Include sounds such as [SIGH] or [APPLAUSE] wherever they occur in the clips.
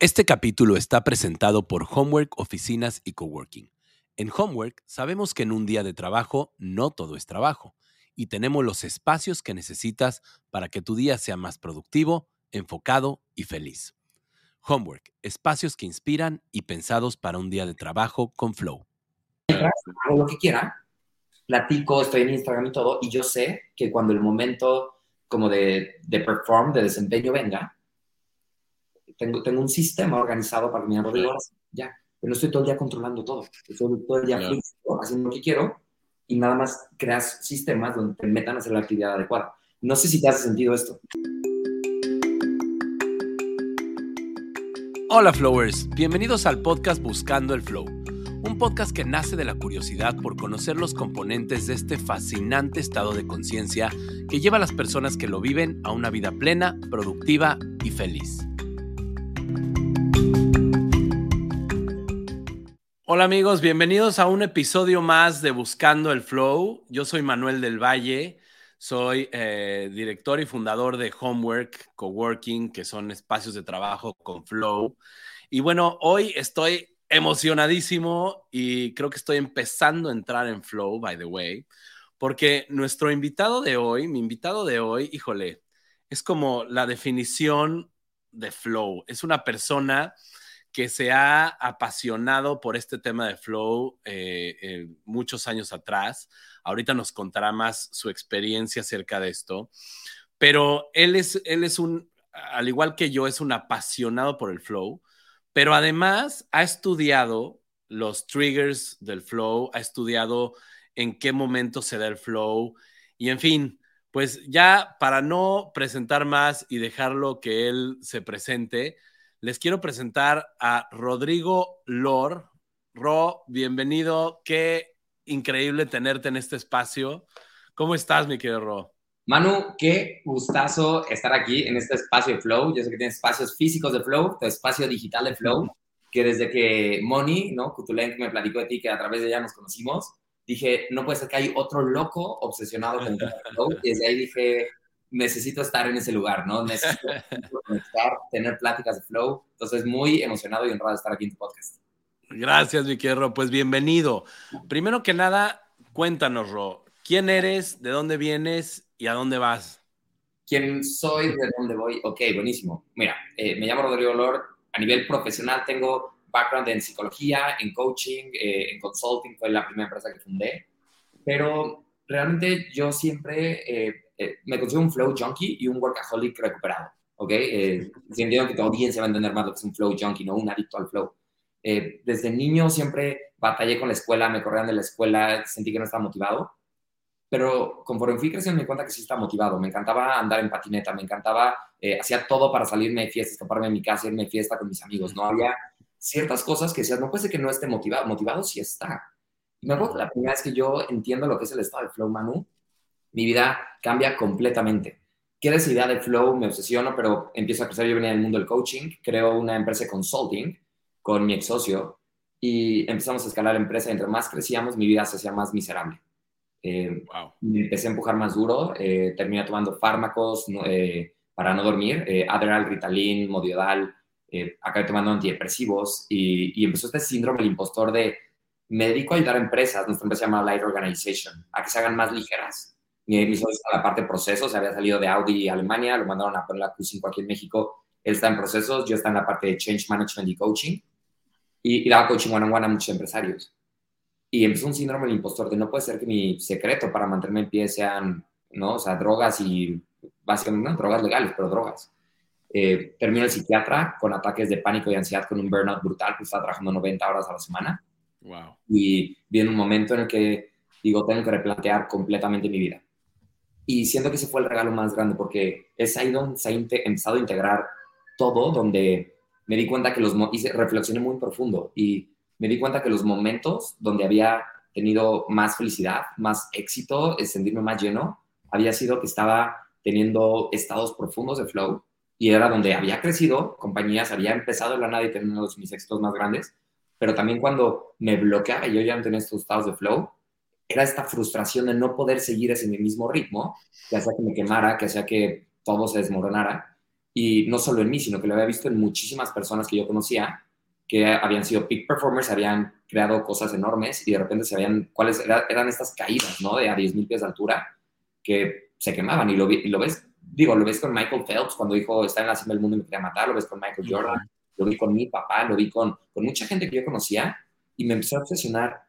Este capítulo está presentado por Homework Oficinas y Coworking. En Homework sabemos que en un día de trabajo no todo es trabajo y tenemos los espacios que necesitas para que tu día sea más productivo, enfocado y feliz. Homework, espacios que inspiran y pensados para un día de trabajo con flow. Hago lo que quiera, platico, estoy en Instagram y todo, y yo sé que cuando el momento como de, de perform, de desempeño venga, tengo, tengo un sistema organizado para me haga ya. Pero no estoy todo el día controlando todo. Estoy todo el día haciendo lo que quiero y nada más creas sistemas donde te metan a hacer la actividad adecuada. No sé si te hace sentido esto. Hola Flowers, bienvenidos al podcast Buscando el Flow, un podcast que nace de la curiosidad por conocer los componentes de este fascinante estado de conciencia que lleva a las personas que lo viven a una vida plena, productiva y feliz. Hola amigos, bienvenidos a un episodio más de Buscando el Flow. Yo soy Manuel del Valle, soy eh, director y fundador de Homework, Coworking, que son espacios de trabajo con Flow. Y bueno, hoy estoy emocionadísimo y creo que estoy empezando a entrar en Flow, by the way, porque nuestro invitado de hoy, mi invitado de hoy, híjole, es como la definición de Flow. Es una persona que se ha apasionado por este tema de flow eh, eh, muchos años atrás. Ahorita nos contará más su experiencia acerca de esto. Pero él es, él es un, al igual que yo, es un apasionado por el flow, pero además ha estudiado los triggers del flow, ha estudiado en qué momento se da el flow y en fin, pues ya para no presentar más y dejarlo que él se presente, les quiero presentar a Rodrigo Lor. Ro, bienvenido. Qué increíble tenerte en este espacio. ¿Cómo estás, mi querido Ro? Manu, qué gustazo estar aquí en este espacio de Flow. Yo sé que tienes espacios físicos de Flow, tu espacio digital de Flow, que desde que Moni, ¿no? Kutulenk me platicó de ti, que a través de ella nos conocimos, dije, no puede ser que hay otro loco obsesionado con el Flow. Y desde ahí dije, necesito estar en ese lugar, ¿no? Necesito [LAUGHS] conectar, tener pláticas de flow. Entonces, muy emocionado y honrado de estar aquí en tu podcast. Gracias, mi querido Pues bienvenido. Primero que nada, cuéntanos, Ro, ¿quién eres, de dónde vienes y a dónde vas? ¿Quién soy, de dónde voy? Ok, buenísimo. Mira, eh, me llamo Rodrigo Lord. A nivel profesional tengo background en psicología, en coaching, eh, en consulting. Fue la primera empresa que fundé. Pero realmente yo siempre... Eh, eh, me considero un flow junkie y un workaholic recuperado, ¿ok? Eh, entiendo que tu audiencia va a entender más lo que es un flow junkie, no un adicto al flow. Eh, desde niño siempre batallé con la escuela, me corrían de la escuela, sentí que no estaba motivado, pero conforme fui creciendo me di cuenta que sí estaba motivado, me encantaba andar en patineta, me encantaba, eh, hacía todo para salirme de fiesta, escaparme de mi casa, irme de fiesta con mis amigos, no había ciertas cosas que decías, no puede ser que no esté motivado, motivado sí está. Y me acuerdo que la primera vez que yo entiendo lo que es el estado de flow, Manu, mi vida cambia completamente. Quiero esa idea de flow, me obsesiono, pero empiezo a crecer. Yo venía del mundo del coaching, creo una empresa de consulting con mi ex socio y empezamos a escalar la empresa. Entre más crecíamos, mi vida se hacía más miserable. Eh, me empecé a empujar más duro, eh, terminé tomando fármacos eh, para no dormir, eh, Adderall, Ritalin, Modiodal, acabé tomando antidepresivos y, y, empezó este síndrome del impostor de me dedico a ayudar a empresas, nuestra empresa se llama Light Organization, a que se hagan más ligeras mi, mi a la parte de procesos, había salido de Audi Alemania, lo mandaron a poner la Q5 aquí en México. Él está en procesos, yo está en la parte de change management y coaching. Y, y daba coaching one on one a muchos empresarios. Y empezó un síndrome del impostor de no puede ser que mi secreto para mantenerme en pie sean, ¿no? O sea, drogas y básicamente, no, drogas legales, pero drogas. Eh, termino el psiquiatra con ataques de pánico y ansiedad, con un burnout brutal, que estaba trabajando 90 horas a la semana. Wow. Y viene un momento en el que digo, tengo que replantear completamente mi vida y siento que ese fue el regalo más grande porque es ahí donde se ha empezado a integrar todo, donde me di cuenta que los, hice, reflexioné muy profundo y me di cuenta que los momentos donde había tenido más felicidad, más éxito, sentirme más lleno, había sido que estaba teniendo estados profundos de flow y era donde había crecido, compañías, había empezado en la nada y teniendo mis éxitos más grandes, pero también cuando me bloqueaba y yo ya no tenía estos estados de flow, era esta frustración de no poder seguir ese mismo ritmo, que hacía que me quemara, que hacía que todo se desmoronara. y no solo en mí, sino que lo había visto en muchísimas personas que yo conocía que habían sido peak performers, habían creado cosas enormes y de repente se habían, cuáles eran estas caídas, ¿no? De a 10.000 pies de altura que se quemaban y lo, y lo ves, digo, lo ves con Michael Phelps cuando dijo, está en la cima del mundo y me quería matar, lo ves con Michael Jordan, lo vi con mi papá, lo vi con, con mucha gente que yo conocía y me empezó a obsesionar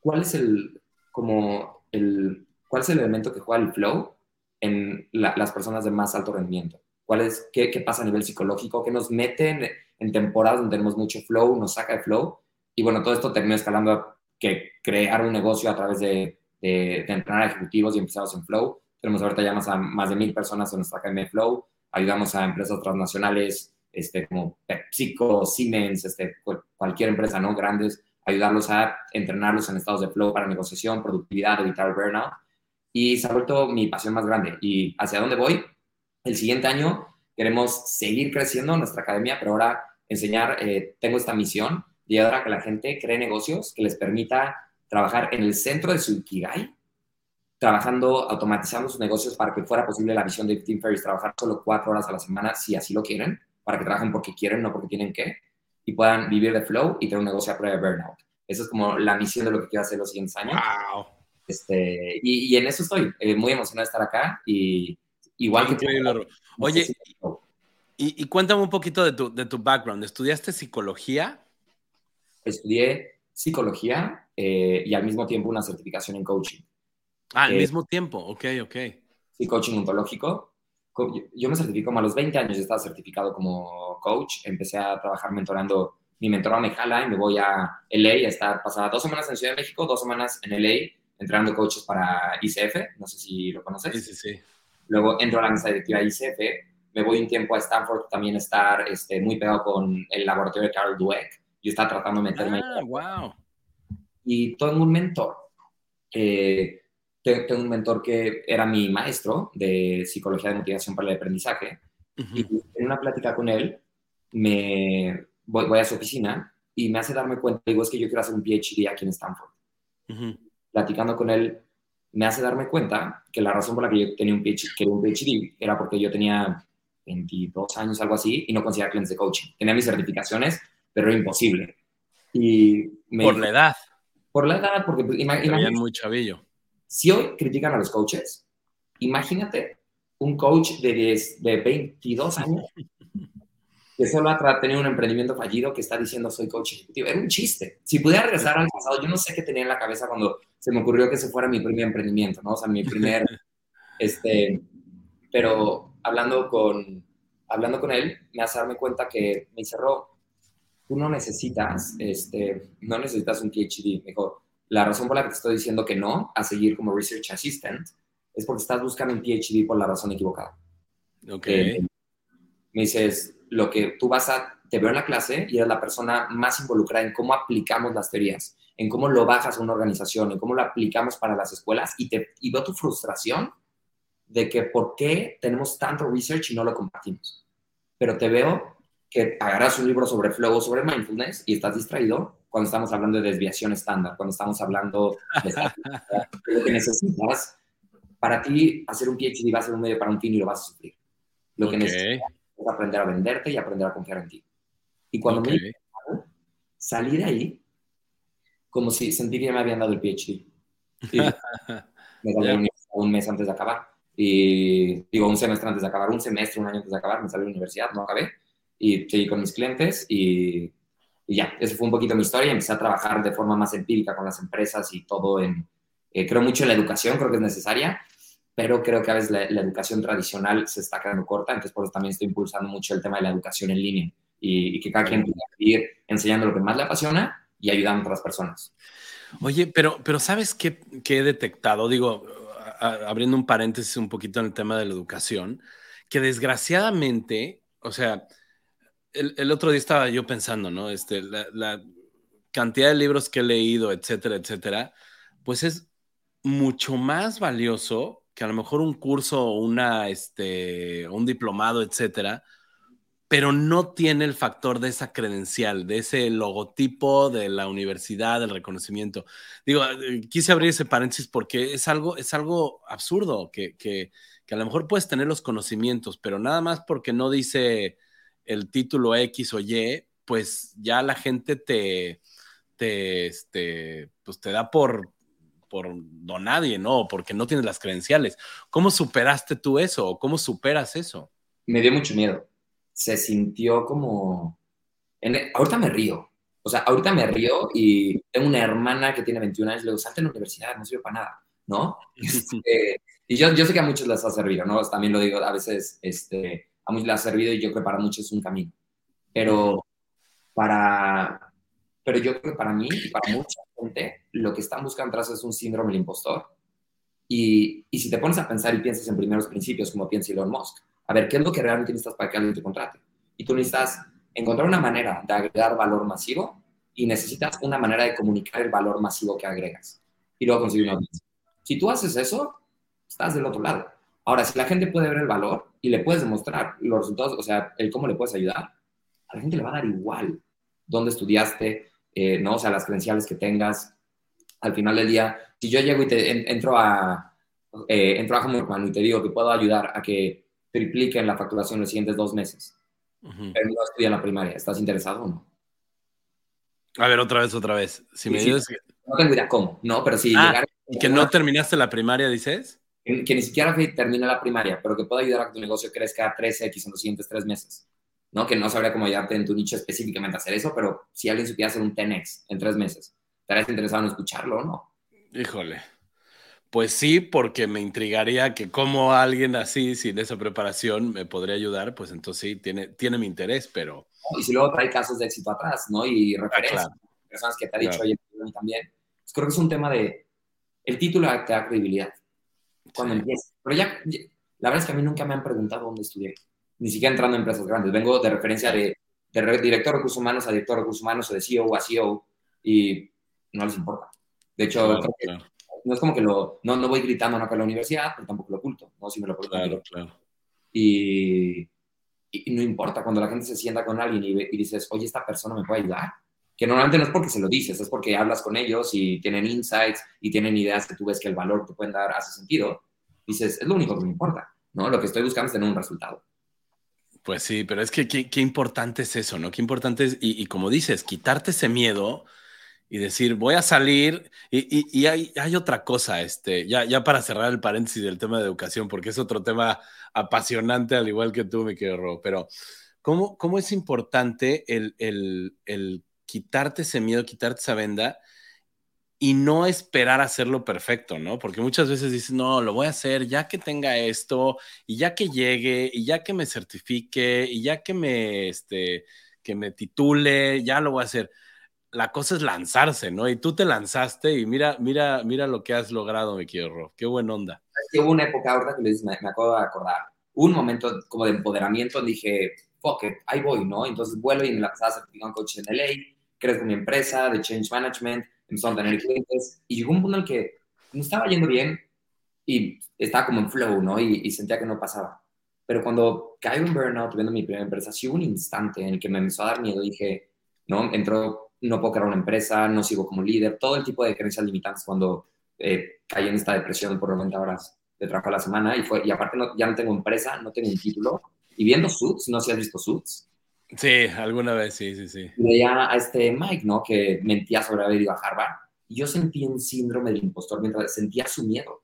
cuál es el, como el, cuál es el elemento que juega el flow en las personas de más alto rendimiento. ¿Cuál es, qué, qué, pasa a nivel psicológico? ¿Qué nos mete en, temporadas donde tenemos mucho flow, nos saca de flow? Y bueno, todo esto terminó escalando a que crear un negocio a través de, de, entrenar a ejecutivos y empezados en flow. Tenemos ahorita ya más, a, más de mil personas en nuestra academia de flow. Ayudamos a empresas transnacionales este, como PepsiCo, Siemens, este, cualquier empresa, ¿no? Grandes, ayudarlos a entrenarlos en estados de flow para negociación, productividad, evitar burnout. Y se ha vuelto mi pasión más grande. ¿Y hacia dónde voy? El siguiente año queremos seguir creciendo nuestra academia, pero ahora enseñar, eh, tengo esta misión de ayudar a que la gente cree negocios que les permita trabajar en el centro de su Ikigai, trabajando, automatizando sus negocios para que fuera posible la visión de Tim Ferriss, trabajar solo cuatro horas a la semana, si así lo quieren, para que trabajen porque quieren, no porque tienen que, y puedan vivir de flow y tener un negocio a prueba de burnout. Esa es como la misión de lo que quiero hacer los siguientes años. Wow. Este, y, en eso estoy, eh, muy emocionado de estar acá y igual que... Increíble. Oye, y, y, cuéntame un poquito de tu, de tu background. ¿Estudiaste psicología? Estudié psicología eh, y al mismo tiempo una certificación en coaching. Ah, al mismo tiempo, ok, ok. Sí, coaching ontológico yo me certifico como a los 20 años, estaba certificado como coach, empecé a trabajar mentorando, mi mentora me jala y me voy a LA a estar pasada dos semanas en Ciudad de México, dos semanas en LA, entrenando coaches para ICF, no sé si lo conoces. Sí, sí, sí. Luego entro a la mesa directiva de ICF, me voy un tiempo a Stanford también estar este, muy pegado con el laboratorio de Carol Dweck, yo estaba tratando de meterme. Ah, wow. Y tengo un mentor. Eh, tengo un mentor que era mi maestro de psicología de motivación para el aprendizaje. Y en una plática con él, me voy, a su oficina y me hace darme cuenta, digo, es que yo quiero hacer un PhD aquí en Stanford. Platicando con él, me hace darme cuenta que la razón por la que yo tenía un PhD, un PhD era porque yo tenía 22 años, algo así, y no conseguía clientes de coaching. Tenía mis certificaciones, pero era imposible. Y por la edad. Por la edad, porque pues, imagínate. muy chavillo si hoy critican a los coaches, imagínate un coach de, 10, de 22 años [LAUGHS] que solo ha tenido un emprendimiento fallido que está diciendo soy coach ejecutivo. Era un chiste. Si pudiera regresar al pasado, yo no sé qué tenía en la cabeza cuando se me ocurrió que ese fuera mi primer emprendimiento, ¿no? O sea, mi primer, [LAUGHS] este, pero hablando con, hablando con él, me hace darme cuenta que me cerró, tú no necesitas, este, no necesitas un PhD. Me dijo, la razón por la que te estoy diciendo que no a seguir como Research Assistant es porque estás buscando un PhD por la razón equivocada. Ok. Eh, me dices, lo que tú vas a, te veo en la clase y eres la persona más involucrada en cómo aplicamos las teorías, en cómo lo bajas a una organización, en cómo lo aplicamos para las escuelas y, te, y veo tu frustración de que por qué tenemos tanto research y no lo compartimos. Pero te veo que agarras un libro sobre flow sobre mindfulness y estás distraído cuando estamos hablando de desviación estándar, cuando estamos hablando de, [LAUGHS] lo que necesitas, para ti hacer un PhD va a ser un medio para un fin y lo vas a sufrir. Lo que necesitas es aprender a venderte y aprender a confiar en ti. Y cuando me salí de ahí, como si sentí que me habían dado el PhD. [LAUGHS] me salí un mes antes de acabar. Y digo, un semestre antes de acabar, un semestre, un año antes de acabar, me salí de la universidad, no acabé. Y seguí con mis clientes y y ya, eso fue un poquito mi historia. Empecé a trabajar de forma más empírica con las empresas y todo en, eh, creo mucho en la educación, creo que es necesaria, pero creo que a veces la, educación tradicional se está quedando corta, entonces por eso también estoy impulsando mucho el tema de la educación en línea y, que cada quien pueda ir enseñando lo que más le apasiona y ayudando a otras personas. Oye, pero, pero ¿sabes qué, qué he detectado? Digo, abriendo un paréntesis un poquito en el tema de la educación, que desgraciadamente, o sea, el, otro día estaba yo pensando, ¿no? Este, la, cantidad de libros que he leído, etcétera, etcétera, pues es mucho más valioso que a lo mejor un curso, una, este, un diplomado, etcétera, pero no tiene el factor de esa credencial, de ese logotipo de la universidad, del reconocimiento. Digo, eh, quise abrir ese paréntesis porque es algo, es algo absurdo que, que que a lo mejor puedes tener los conocimientos, pero nada más porque no dice el título X o Y, pues ya la gente te, te, este, pues te da por, por no nadie, ¿no? Porque no tienes las credenciales. ¿Cómo superaste tú eso? ¿O cómo superas eso? Me dio mucho miedo. Se sintió como... Ahorita me río. O sea, ahorita me río y tengo una hermana que tiene 21 años, le digo, salte en la universidad, no sirve para nada, ¿no? [LAUGHS] Este, y yo, yo sé que a muchos les ha servido, ¿no? También lo digo, a veces este, a muchos les ha servido y yo creo que para muchos es un camino. Pero para, pero yo creo que para mí y para mucha gente, lo que están buscando atrás es un síndrome del impostor. Y, y, si te pones a pensar y piensas en primeros principios, como piensa Elon Musk, a ver, ¿qué es lo que realmente necesitas para que alguien te contrate? Y tú necesitas encontrar una manera de agregar valor masivo y necesitas una manera de comunicar el valor masivo que agregas. Y luego conseguir una audiencia. Si tú haces eso, estás del otro lado. Ahora, si la gente puede ver el valor y le puedes demostrar los resultados, o sea, el cómo le puedes ayudar, a la gente le va a dar igual dónde estudiaste, eh, ¿no? O sea, las credenciales que tengas. Al final del día, si yo llego y te entro a eh, entro a y te digo que puedo ayudar a que tripliquen la facturación en los siguientes dos meses, pero no estudia en la primaria, ¿estás interesado o no? A ver, otra vez, otra vez. Si me dices No tengo idea cómo, ¿no? Pero si ah, ¿Y que no terminaste la primaria, dices? Que, ni siquiera termina la primaria, pero que pueda ayudar a que tu negocio crezca 3X en los siguientes tres meses. ¿no? Que no sabría cómo ayudarte en tu nicho específicamente a hacer eso, pero si alguien supiera hacer un 10X en tres meses, ¿estarías interesado en escucharlo o no? Híjole. Pues sí, porque me intrigaría que como alguien así, sin esa preparación, me podría ayudar, pues entonces sí, tiene, tiene mi interés, pero... Y si luego trae casos de éxito atrás, ¿no? Y ah, referencias, personas que te ha dicho, oye, también. Pues creo que es un tema de... El título te da credibilidad cuando empiezas. Pero ya, la verdad es que a mí nunca me han preguntado dónde estudié ni siquiera entrando en empresas grandes. Vengo de referencia de, director de recursos humanos a director de recursos humanos o de CEO a CEO y no les importa. De hecho, no es como que lo, no, no voy gritando no, a la universidad, pero tampoco lo oculto, ¿no? Si me lo claro, claro. Y, y, no importa, cuando la gente se sienta con alguien y, y, dices, oye, esta persona me puede ayudar, que normalmente no es porque se lo dices, es porque hablas con ellos y tienen insights y tienen ideas que tú ves que el valor que pueden dar hace sentido, dices, es lo único que me importa, ¿no? Lo que estoy buscando es tener un resultado. Pues sí, pero es que qué, importante es eso, ¿no? Qué importante es, y, como dices, quitarte ese miedo y decir, voy a salir. Y, hay, otra cosa, este, ya, ya para cerrar el paréntesis del tema de educación, porque es otro tema apasionante, al igual que tú, mi querido Ro, pero ¿cómo, cómo es importante el, el quitarte ese miedo, quitarte esa venda y no esperar hacerlo perfecto, ¿no? Porque muchas veces dices, no, lo voy a hacer ya que tenga esto, y ya que llegue, y ya que me certifique, y ya que me, este, que me titule, ya lo voy a hacer. La cosa es lanzarse, ¿no? Y tú te lanzaste y mira, mira, mira lo que has logrado, mi querido Rob. Qué buena onda. Que hubo una época, ahorita que me, me acabo de acordar, un momento como de empoderamiento, dije, fuck it, ahí voy, ¿no? Entonces vuelo y me la pasaba certificando coach en LA, crezco mi empresa de change management, empezaron a tener clientes y llegó un punto en el que no estaba yendo bien y estaba como en flow, ¿no? Y, sentía que no pasaba. Pero cuando caigo en burnout viendo mi primera empresa, sí hubo un instante en el que me empezó a dar miedo. Dije, no, entró, no puedo crear una empresa, no sigo como líder, todo el tipo de creencias limitantes cuando eh, caí en esta depresión por 90 horas de trabajo a la semana y, fue, y aparte ya no tengo empresa, no tengo un título. Y viendo Suits, no sé si has visto Suits, Sí, alguna vez, sí, sí, sí. Veía a este Mike, ¿no? Que mentía sobre haber ido a Harvard. Y yo sentí un síndrome del impostor mientras sentía su miedo.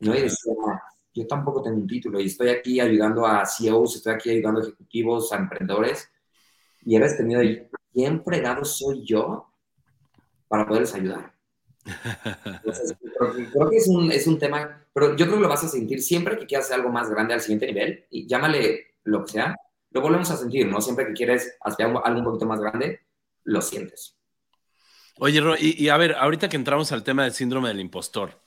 ¿no? Y decía, yo tampoco tengo un título y estoy aquí ayudando a CEOs, estoy aquí ayudando a ejecutivos, a emprendedores. Y eres tenido ¿quién fregado soy yo para poderles ayudar? Entonces, [LAUGHS] creo, que es un, es un tema, pero yo creo que lo vas a sentir siempre que quieras hacer algo más grande al siguiente nivel, y llámale lo que sea, lo volvemos a sentir, ¿no? Siempre que quieres hacer algo, un poquito más grande, lo sientes. Oye, y, a ver, ahorita que entramos al tema del síndrome del impostor.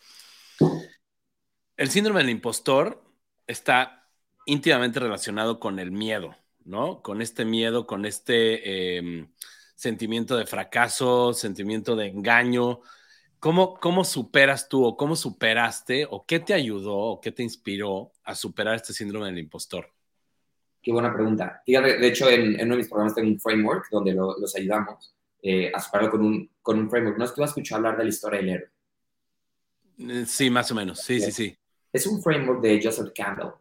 El síndrome del impostor está íntimamente relacionado con el miedo, ¿no? Con este miedo, con este em, sentimiento de fracaso, sentimiento de engaño. ¿Cómo, ¿Cómo superas tú o cómo superaste o qué te ayudó o qué te inspiró a superar este síndrome del impostor? Qué buena pregunta. de hecho, en, uno de mis programas tengo un framework donde los ayudamos eh, a superarlo con un, con un framework. ¿No es que has escuchado hablar de la historia del héroe? Eh, sí, más o menos. Sí, sí, sí. es un framework de Joseph Campbell,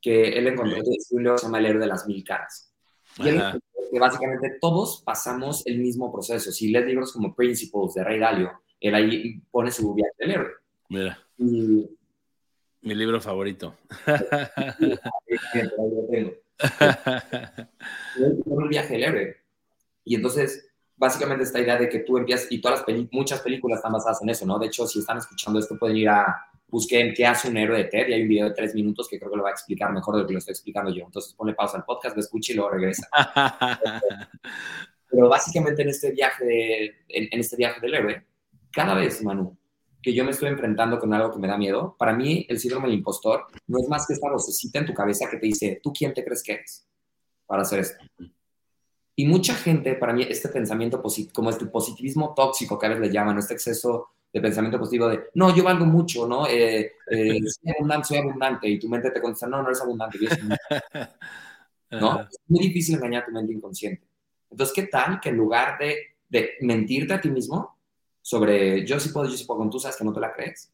que él encontró en un libro que se llama El héroe de las mil caras. Y él que básicamente todos pasamos el mismo proceso. Si lees libros como Principles de Ray Dalio, él ahí pone su viaje del héroe. Mira. Mi libro favorito. [LAUGHS] el viaje del héroe. Y entonces, básicamente esta idea de que tú empiezas, y todas las muchas películas están basadas en eso, ¿no? De hecho, si están escuchando esto, pueden ir a busquen qué hace un héroe de TED y hay un video de tres minutos que creo que lo va a explicar mejor de lo que lo estoy explicando yo. Entonces ponle pausa al podcast, lo escucha y luego regresa. [LAUGHS] Pero básicamente en este viaje, de, en, este viaje del héroe, cada vez, Manu, que yo me estoy enfrentando con algo que me da miedo, para mí el síndrome del impostor no es más que esta vocecita en tu cabeza que te dice, ¿tú quién te crees que eres para hacer esto? Y mucha gente, para mí, este pensamiento, como este positivismo tóxico que a veces le llaman, este exceso de pensamiento positivo de, no, yo valgo mucho, ¿no? Eh, eh, [LAUGHS] soy abundante, soy abundante, y tu mente te contesta, no, no eres abundante, [LAUGHS] ¿no? Es muy difícil engañar a tu mente inconsciente. Entonces, ¿qué tal que en lugar de, de mentirte a ti mismo sobre, yo sí puedo, yo sí puedo, cuando tú sabes que no te la crees,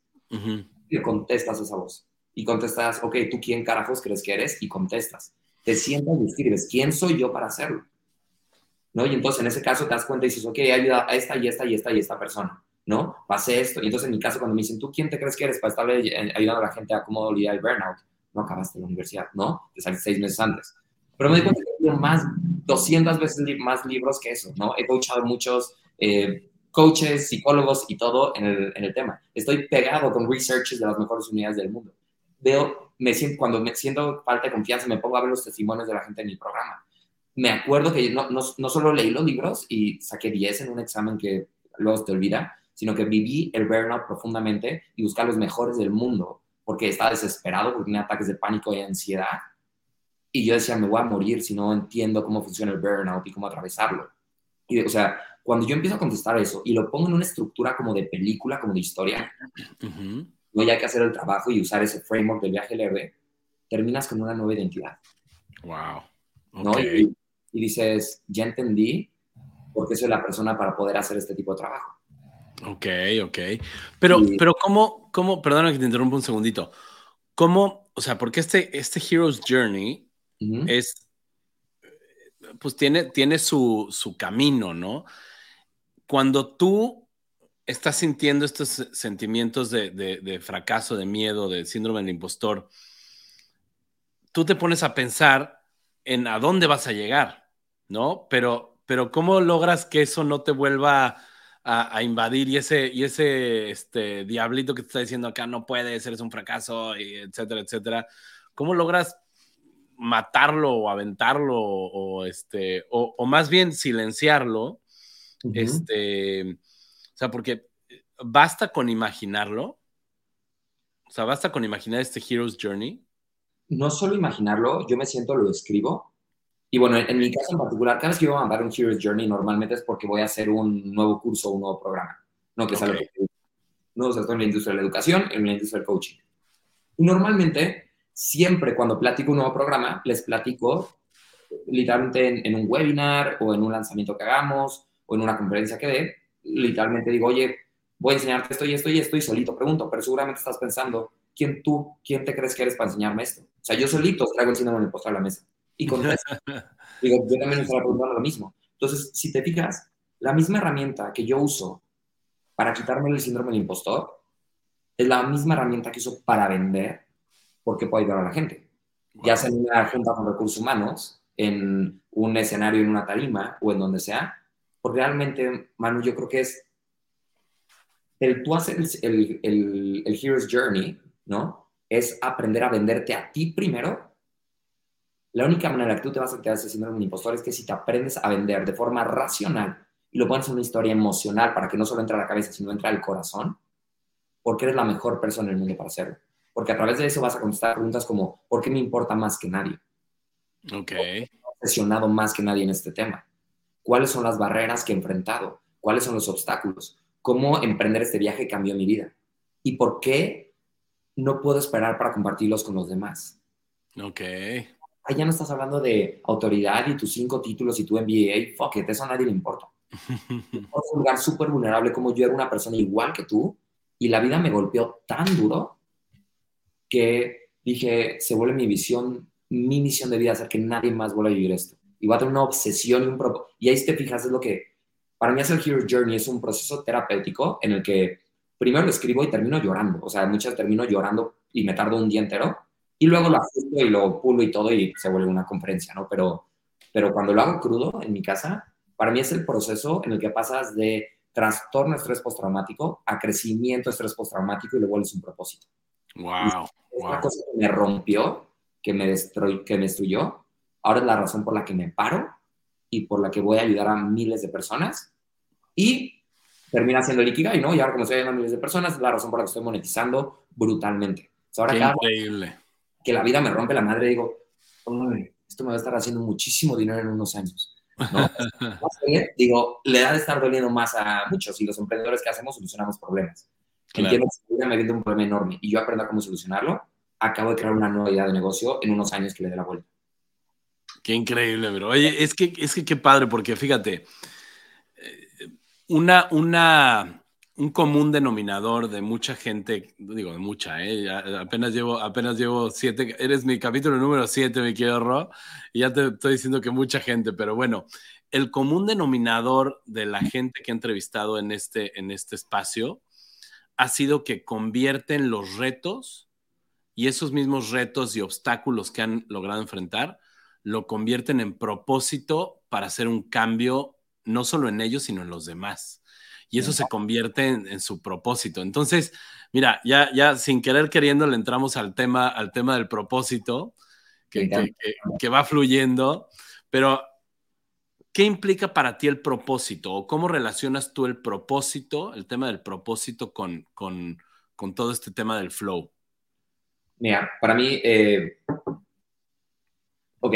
y contestas esa voz. Y contestas, ok, ¿tú quién carajos crees que eres? Y contestas. Te sientas y escribes, ¿quién soy yo para hacerlo? ¿No? Y entonces en ese caso te das cuenta y dices, ok, ayuda a esta y esta y esta y esta persona. ¿no? Pasé esto. Y entonces en mi caso, cuando me dicen, ¿tú quién te crees que eres para estar ayudando a la gente a cómo lidiar el burnout? No acabaste la universidad, ¿no? Te saliste seis meses antes. Pero me di cuenta que he leído más, 200 veces más libros que eso, ¿no? He coachado muchos eh, coaches, psicólogos y todo en el, en el tema. Estoy pegado con researches de las mejores unidades del mundo. Veo, me siento, cuando me siento falta de confianza, me pongo a ver los testimonios de la gente en mi programa. Me acuerdo que no, no, no solo leí los libros y saqué 10 en un examen que luego te olvida, sino que viví el burnout profundamente y buscar los mejores del mundo, porque estaba desesperado, porque tenía ataques de pánico y ansiedad. Y yo decía, me voy a morir si no entiendo cómo funciona el burnout y cómo atravesarlo. Y, o sea, cuando yo empiezo a contestar eso y lo pongo en una estructura como de película, como de historia, no hay que hacer el trabajo y usar ese framework del viaje leve, terminas con una nueva identidad. Wow. ¿no? Y, y, dices, ya entendí por qué soy la persona para poder hacer este tipo de trabajo. Ok, ok. Pero, pero ¿cómo, cómo, perdona que te interrumpa un segundito, cómo, o sea, porque este, este Hero's Journey es, pues tiene, tiene su, su camino, ¿no? Cuando tú estás sintiendo estos sentimientos de, fracaso, de miedo, de síndrome del impostor, tú te pones a pensar en a dónde vas a llegar, ¿no? Pero, pero ¿cómo logras que eso no te vuelva a, invadir y ese, ese este, diablito que te está diciendo acá no puedes, eres un fracaso, y etcétera, etcétera, ¿cómo logras matarlo o aventarlo o, este, o, más bien silenciarlo? Este, o sea, porque basta con imaginarlo. O sea, basta con imaginar este Hero's Journey. No solo imaginarlo, yo me siento, lo escribo y bueno, en, mi caso en particular, cada vez que yo voy a mandar un Hero's Journey, normalmente es porque voy a hacer un nuevo curso, un nuevo programa. No que es algo que no, o sea, estoy en la industria de la educación, en la industria del coaching. Y normalmente, siempre cuando platico un nuevo programa, les platico literalmente en, un webinar o en un lanzamiento que hagamos o en una conferencia que dé, literalmente digo, oye, voy a enseñarte esto y esto y esto y solito pregunto, pero seguramente estás pensando, ¿quién tú, quién te crees que eres para enseñarme esto? O sea, yo solito traigo el síndrome del postre a la mesa y con [LAUGHS] Digo, yo también estaba preguntando lo mismo. Entonces, si te fijas, la misma herramienta que yo uso para quitarme el síndrome del impostor es la misma herramienta que uso para vender porque puedo ayudar a la gente. Ya sea en una junta con recursos humanos, en un escenario, en una tarima o en donde sea. Porque realmente, Manu, yo creo que es el tú hacer el, el, el Hero's Journey, ¿no? Es aprender a venderte a ti primero la única manera que tú te vas a quedar ese síndrome de impostor es que si te aprendes a vender de forma racional y lo pones en una historia emocional para que no solo entre a la cabeza, sino entre al corazón, porque eres la mejor persona en el mundo para hacerlo. Porque a través de eso vas a contestar preguntas como, ¿por qué me importa más que nadie? Ok. obsesionado más que nadie en este tema. ¿Cuáles son las barreras que he enfrentado? ¿Cuáles son los obstáculos? ¿Cómo emprender este viaje cambió mi vida? ¿Y por qué no puedo esperar para compartirlos con los demás? Ok ahí ya no estás hablando de autoridad y tus cinco títulos y tu MBA, fuck it, eso a nadie le importa. [LAUGHS] es un lugar súper vulnerable como yo era una persona igual que tú y la vida me golpeó tan duro que dije, se vuelve mi visión, mi misión de vida, hacer que nadie más vuelva a vivir esto. Y va a tener una obsesión y un propósito. Y ahí, si te fijas, es lo que, para mí hacer Hero Journey es un proceso terapéutico en el que primero lo escribo y termino llorando. O sea, muchas termino llorando y me tardo un día entero. Y luego lo ajusto y lo pulo y todo y se vuelve una conferencia, ¿no? Pero, pero cuando lo hago crudo en mi casa, para mí es el proceso en el que pasas de trastorno estrés postraumático a crecimiento estrés postraumático y le vuelves un propósito. Wow. Esta cosa que me rompió, que me, que me destruyó, ahora es la razón por la que me paro y por la que voy a ayudar a miles de personas. Y termina siendo el Ikigai, ¿no? Y ahora como estoy ayudando a miles de personas, es la razón por la que estoy monetizando brutalmente. ahora Qué increíble. Que la vida me rompe la madre, digo, esto me va a estar haciendo muchísimo dinero en unos años. ¿no? [LAUGHS] digo, le da de estar doliendo más a muchos y los emprendedores que hacemos solucionamos problemas. Claro. Entiendo que me viene un problema enorme y yo aprendo a cómo solucionarlo, acabo de crear una nueva idea de negocio en unos años que le dé la vuelta. Qué increíble, bro. Oye, es que, es que qué padre, porque fíjate, una, una, un común denominador de mucha gente, digo, de mucha, ¿eh? apenas llevo, apenas llevo siete, eres mi capítulo número siete, me quiero Ro, y ya te estoy diciendo que mucha gente, pero bueno, el común denominador de la gente que he entrevistado en este, en este espacio ha sido que convierten los retos y esos mismos retos y obstáculos que han logrado enfrentar, lo convierten en propósito para hacer un cambio, no solo en ellos, sino en los demás y eso se convierte en, su propósito. Entonces, mira, ya, ya sin querer queriendo le entramos al tema, al tema del propósito, que, que, va fluyendo, pero ¿qué implica para ti el propósito o cómo relacionas tú el propósito, el tema del propósito con, con, con todo este tema del flow? Mira, para mí, eh, ok,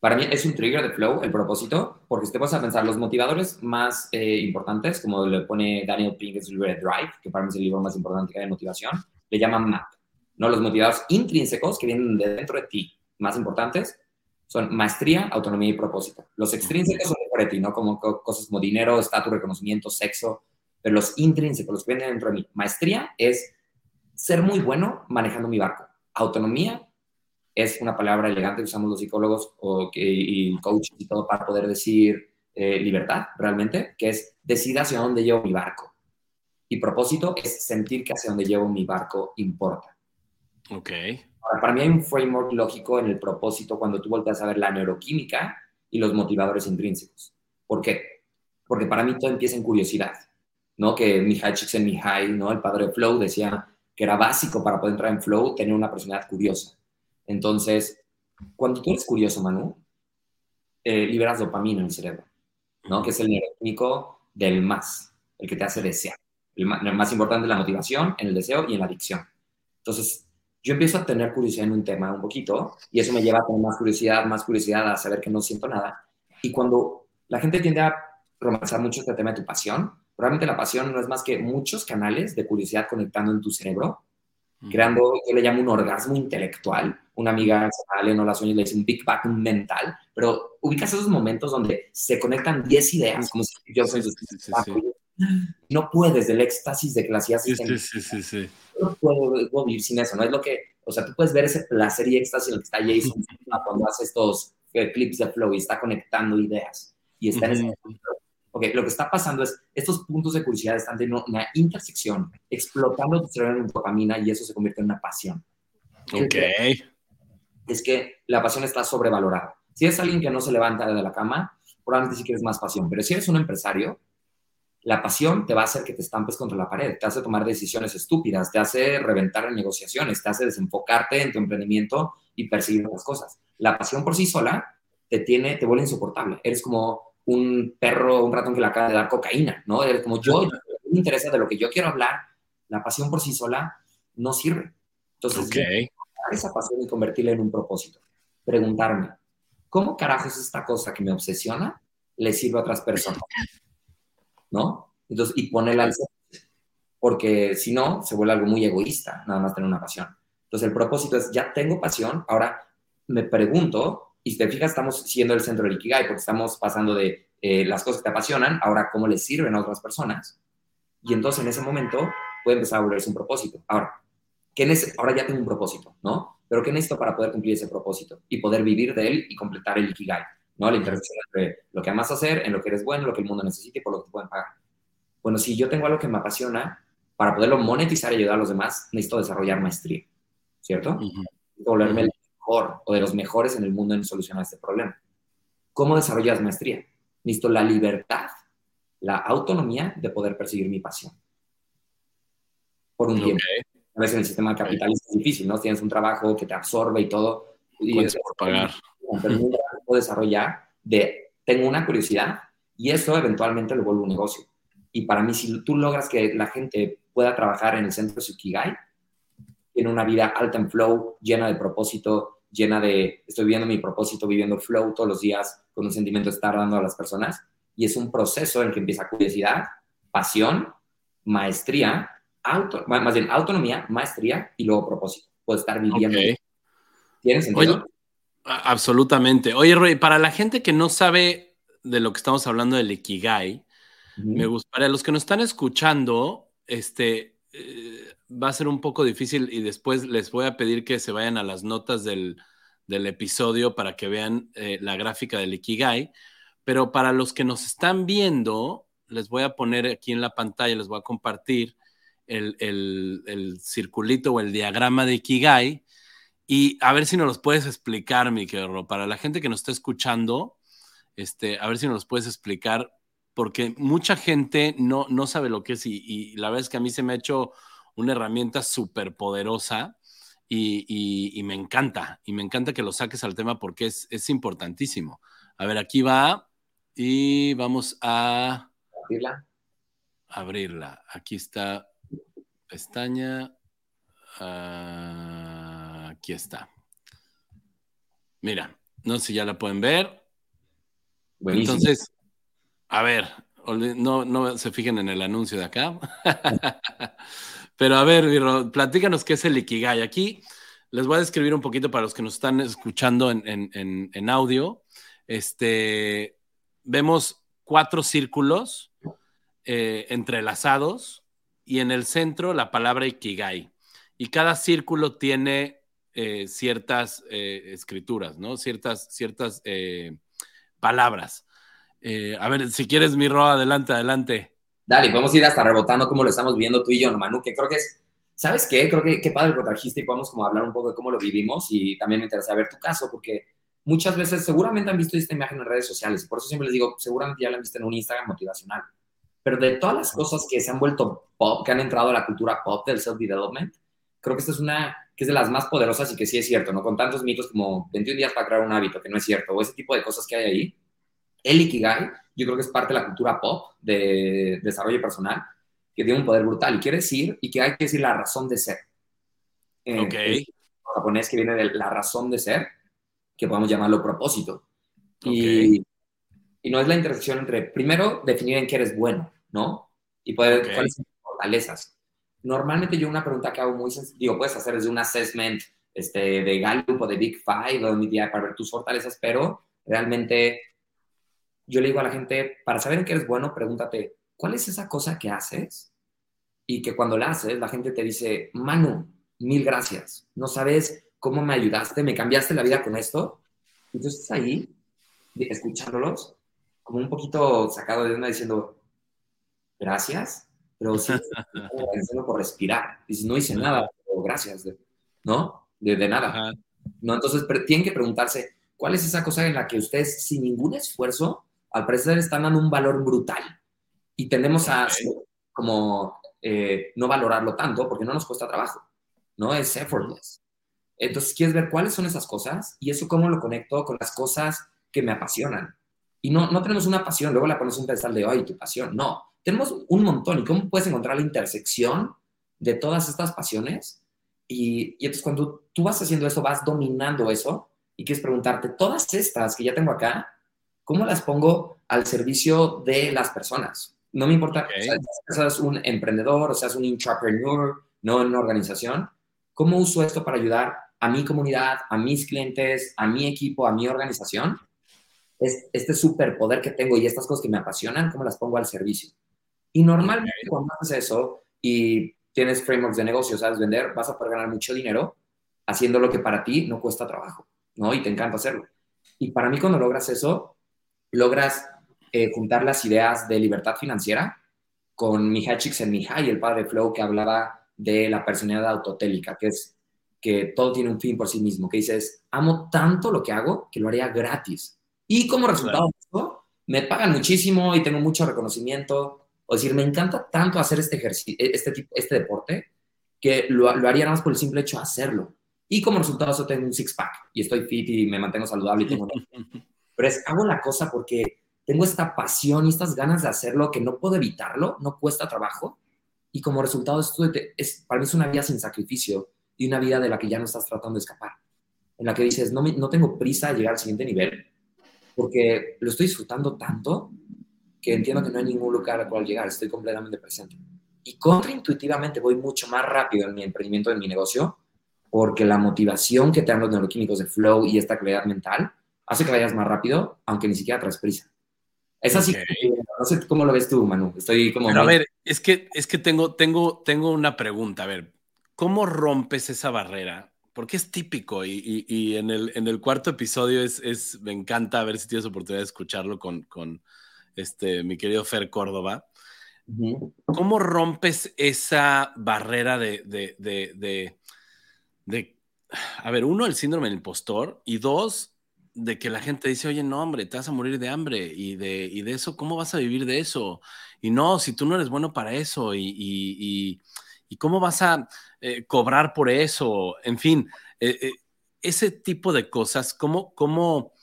para mí es un trigger de flow, el propósito, porque si te vas a pensar, los motivadores más eh, importantes, como le pone Daniel Pink en su libro Drive, que para mí es el libro más importante que hay de motivación, le llaman MAP. ¿no? Los motivadores intrínsecos que vienen de dentro de ti, más importantes, son maestría, autonomía y propósito. Los extrínsecos son de ti, ¿no? Como cosas como dinero, estatus, reconocimiento, sexo, pero los intrínsecos, los que vienen dentro de mí. Maestría es ser muy bueno manejando mi barco. Autonomía es una palabra elegante que usamos los psicólogos o que, y coaches y todo para poder decir eh, libertad realmente, que es decir hacia dónde llevo mi barco. Y propósito es sentir que hacia dónde llevo mi barco importa. Ok. Ahora, para mí hay un framework lógico en el propósito cuando tú volteas a ver la neuroquímica y los motivadores intrínsecos. ¿Por qué? Porque para mí todo empieza en curiosidad, ¿no? Que Mihai Csikszentmihalyi, ¿no? El padre de Flow decía que era básico para poder entrar en Flow tener una personalidad curiosa. Entonces, cuando tú eres curioso, Manu, eh, liberas dopamina en el cerebro, ¿no? Que es el neuroquímico del más, el que te hace desear. El más, importante es la motivación, en el deseo y en la adicción. Entonces, yo empiezo a tener curiosidad en un tema un poquito y eso me lleva a tener más curiosidad, más curiosidad, a saber que no siento nada. Y cuando la gente tiende a romantizar mucho este tema de tu pasión, realmente la pasión no es más que muchos canales de curiosidad conectando en tu cerebro creando, yo le llamo un orgasmo intelectual. Una amiga sale, no la sueña, le dice un Big Bang mental, pero ubicas esos momentos donde se conectan 10 ideas, como si yo soy No puedes del éxtasis de que las ideas sí, sí, sí, sí, No puedo, vivir sin eso, ¿no? Es lo que, o sea, tú puedes ver ese placer y éxtasis en el que está Jason cuando hace estos eh, clips de flow y está conectando ideas y está en ese Ok, lo que está pasando es, estos puntos de curiosidad están en una intersección, explotando tu cerebro en dopamina y eso se convierte en una pasión. Ok. Es que la pasión está sobrevalorada. Si eres alguien que no se levanta de la cama, probablemente sí quieres más pasión, pero si eres un empresario, la pasión te va a hacer que te estampes contra la pared, te hace tomar decisiones estúpidas, te hace reventar en negociaciones, te hace desenfocarte en tu emprendimiento y perseguir las cosas. La pasión por sí sola te tiene, te vuelve insoportable. Eres como un perro, un ratón que le acaba de dar cocaína, ¿no? Como yo, me interesa de lo que yo quiero hablar, la pasión por sí sola no sirve. Entonces, okay. Esa pasión y convertirla en un propósito. Preguntarme, ¿cómo carajos esta cosa que me obsesiona le sirve a otras personas? ¿No? Entonces, y ponerla al porque si no, se vuelve algo muy egoísta, nada más tener una pasión. Entonces, el propósito es, ya tengo pasión, ahora me pregunto y si te fijas, estamos siendo el centro del Ikigai porque estamos pasando de eh, las cosas que te apasionan, ahora cómo les sirven a otras personas. Y entonces en ese momento puede empezar a volverse un propósito. Ahora, ¿Qué Ahora ya tengo un propósito, ¿no? Pero ¿qué necesito para poder cumplir ese propósito y poder vivir de él y completar el Ikigai? ¿no? La intersección entre lo que amas hacer, en lo que eres bueno, lo que el mundo necesita y por lo que te pueden pagar. Bueno, si yo tengo algo que me apasiona, para poderlo monetizar y ayudar a los demás, necesito desarrollar maestría, ¿cierto? Volverme el mejor o de los mejores en el mundo en solucionar este problema. ¿Cómo desarrollas maestría? Necesito la libertad, la autonomía de poder perseguir mi pasión. Por un tiempo. A veces en el sistema capitalista es difícil, ¿no? Tienes un trabajo que te absorbe y todo. Y es por pagar. Pero [LAUGHS] puedo desarrollar de, tengo una curiosidad y eso eventualmente lo vuelve un negocio. Y para mí, si tú logras que la gente pueda trabajar en el centro Sukigai, tiene una vida alta en flow, llena de propósito, llena de, estoy viviendo mi propósito, viviendo flow todos los días con un sentimiento de estar dando a las personas. Y es un proceso en el que empieza curiosidad, pasión, maestría, auto, más bien autonomía, maestría y luego propósito. Puedo estar viviendo. ¿Tiene sentido? absolutamente. Oye, Roy, para la gente que no sabe de lo que estamos hablando del Ikigai, me gustaría, los que nos están escuchando, este, eh, va a ser un poco difícil y después les voy a pedir que se vayan a las notas del, episodio para que vean eh, la gráfica del Ikigai. Pero para los que nos están viendo, les voy a poner aquí en la pantalla, les voy a compartir el, el circulito o el diagrama de Ikigai. Y a ver si nos los puedes explicar, mi querido Para la gente que nos está escuchando, este, a ver si nos los puedes explicar porque mucha gente no, no sabe lo que es y, la verdad es que a mí se me ha hecho una herramienta súper poderosa y, me encanta, y me encanta que lo saques al tema porque es, es importantísimo. A ver, aquí va y vamos a abrirla. Abrirla. Aquí está pestaña. Ah, aquí está. Mira, no sé si ya la pueden ver. Entonces, a ver, no, no se fijen en el anuncio de acá. [LAUGHS] Pero a ver, platícanos qué es el Ikigai. Aquí les voy a describir un poquito para los que nos están escuchando en, audio. Este, vemos cuatro círculos eh, entrelazados y en el centro la palabra Ikigai. Y cada círculo tiene eh, ciertas eh, escrituras, ¿no? Ciertas, ciertas palabras. Eh, a ver, si quieres, mi adelante, adelante. Dale, podemos ir hasta rebotando como lo estamos viendo tú y yo, Manu, que creo que es, ¿sabes qué? Creo que qué padre lo trajiste y podemos como hablar un poco de cómo lo vivimos y también me interesa ver tu caso, porque muchas veces seguramente han visto esta imagen en redes sociales por eso siempre les digo, seguramente ya la han visto en un Instagram motivacional. Pero de todas las cosas que se han vuelto pop, que han entrado a la cultura pop del self-development, creo que esta es una que es de las más poderosas y que sí es cierto, ¿no? Con tantos mitos como 21 días para crear un hábito, que no es cierto, o ese tipo de cosas que hay ahí el Ikigai, yo creo que es parte de la cultura pop de desarrollo personal, que tiene un poder brutal. Y quiere decir, y que hay que decir la razón de ser. Eh, ok. japonés que viene de la razón de ser, que podemos llamarlo propósito. Y, y, no es la intersección entre, primero, definir en qué eres bueno, ¿no? Y poder, cuáles son tus fortalezas. Normalmente yo una pregunta que hago muy sencilla, digo, puedes hacer desde un assessment este, de Gallup o de Big Five o de día para ver tus fortalezas, pero realmente yo le digo a la gente, para saber en qué eres bueno, pregúntate, ¿cuál es esa cosa que haces? Y que cuando la haces, la gente te dice, Manu, mil gracias. No sabes cómo me ayudaste, me cambiaste la vida con esto. Y tú estás ahí, escuchándolos, como un poquito sacado de una diciendo, gracias, pero sí, [LAUGHS] agradeciendo por respirar. Y si no hice nada, pero gracias, ¿no? De, de nada. ¿No? Entonces, tienen que preguntarse, ¿cuál es esa cosa en la que ustedes, sin ningún esfuerzo, al parecer están dando un valor brutal y tendemos a como eh, no valorarlo tanto porque no nos cuesta trabajo, ¿no? Es effortless. Entonces, quieres ver cuáles son esas cosas y eso cómo lo conecto con las cosas que me apasionan. Y no, no tenemos una pasión, luego la pones un pedestal de, ay, tu pasión. No, tenemos un montón. ¿Y cómo puedes encontrar la intersección de todas estas pasiones? Y, y entonces cuando tú vas haciendo eso, vas dominando eso y quieres preguntarte, todas estas que ya tengo acá, ¿cómo las pongo al servicio de las personas? No me importa si seas un emprendedor o seas un entrepreneur, no en una organización. ¿Cómo uso esto para ayudar a mi comunidad, a mis clientes, a mi equipo, a mi organización? Es, este superpoder que tengo y estas cosas que me apasionan, ¿cómo las pongo al servicio? Y normalmente cuando haces eso y tienes frameworks de negocio, sabes vender, vas a poder ganar mucho dinero haciendo lo que para ti no cuesta trabajo, ¿no? Y te encanta hacerlo. Y para mí cuando logras eso, logras eh, juntar las ideas de libertad financiera con Mihai Csikszentmihalyi, el padre de Flow, que hablaba de la personalidad autotélica, que es que todo tiene un fin por sí mismo, que dices, amo tanto lo que hago que lo haría gratis. Y como resultado de eso, me pagan muchísimo y tengo mucho reconocimiento. O decir, me encanta tanto hacer este ejercicio, este, tipo, este deporte, que lo, lo haría nada más por el simple hecho de hacerlo. Y como resultado de eso tengo un six-pack y estoy fit y me mantengo saludable y tengo... [LAUGHS] Pero es, hago la cosa porque tengo esta pasión y estas ganas de hacerlo que no puedo evitarlo, no cuesta trabajo. Y como resultado esto es, para mí es una vida sin sacrificio y una vida de la que ya no estás tratando de escapar. En la que dices, no, no tengo prisa de llegar al siguiente nivel porque lo estoy disfrutando tanto que entiendo que no hay ningún lugar al cual llegar, estoy completamente presente. Y contraintuitivamente voy mucho más rápido en mi emprendimiento, en mi negocio, porque la motivación que te dan los neuroquímicos de flow y esta claridad mental hace que vayas más rápido, aunque ni siquiera traes prisa. Es así. No sé cómo lo ves tú, Manu. Estoy como. Pero a ver, es que, es que tengo, tengo, tengo una pregunta. A ver, ¿cómo rompes esa barrera? Porque es típico y, y, en, el, en el cuarto episodio es, es, me encanta a ver si tienes oportunidad de escucharlo con, con este, mi querido Fer Córdoba. ¿Cómo rompes esa barrera de, de, de, de, a ver, uno, el síndrome del impostor y dos, de que la gente dice, oye, no, hombre, te vas a morir de hambre y de, y de eso, ¿cómo vas a vivir de eso? Y no, si tú no eres bueno para eso y, y, y cómo vas a eh, cobrar por eso, en fin, eh, eh, ese tipo de cosas, ¿cómo, cómo,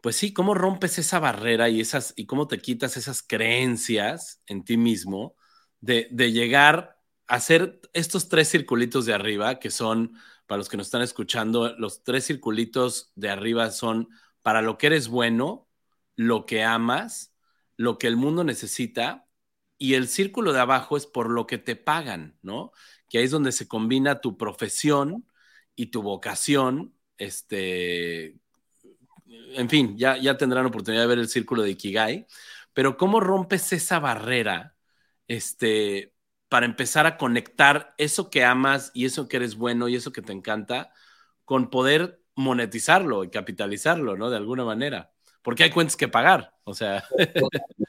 pues sí, cómo rompes esa barrera y, esas, y cómo te quitas esas creencias en ti mismo de, de llegar a hacer estos tres circulitos de arriba que son para los que nos están escuchando, los tres circulitos de arriba son para lo que eres bueno, lo que amas, lo que el mundo necesita, y el círculo de abajo es por lo que te pagan, ¿no? Que ahí es donde se combina tu profesión y tu vocación, este, en fin, ya, ya tendrán oportunidad de ver el círculo de Ikigai, pero ¿cómo rompes esa barrera, este, para empezar a conectar eso que amas y eso que eres bueno y eso que te encanta con poder monetizarlo y capitalizarlo, ¿no? De alguna manera. Porque hay cuentas que pagar, o sea.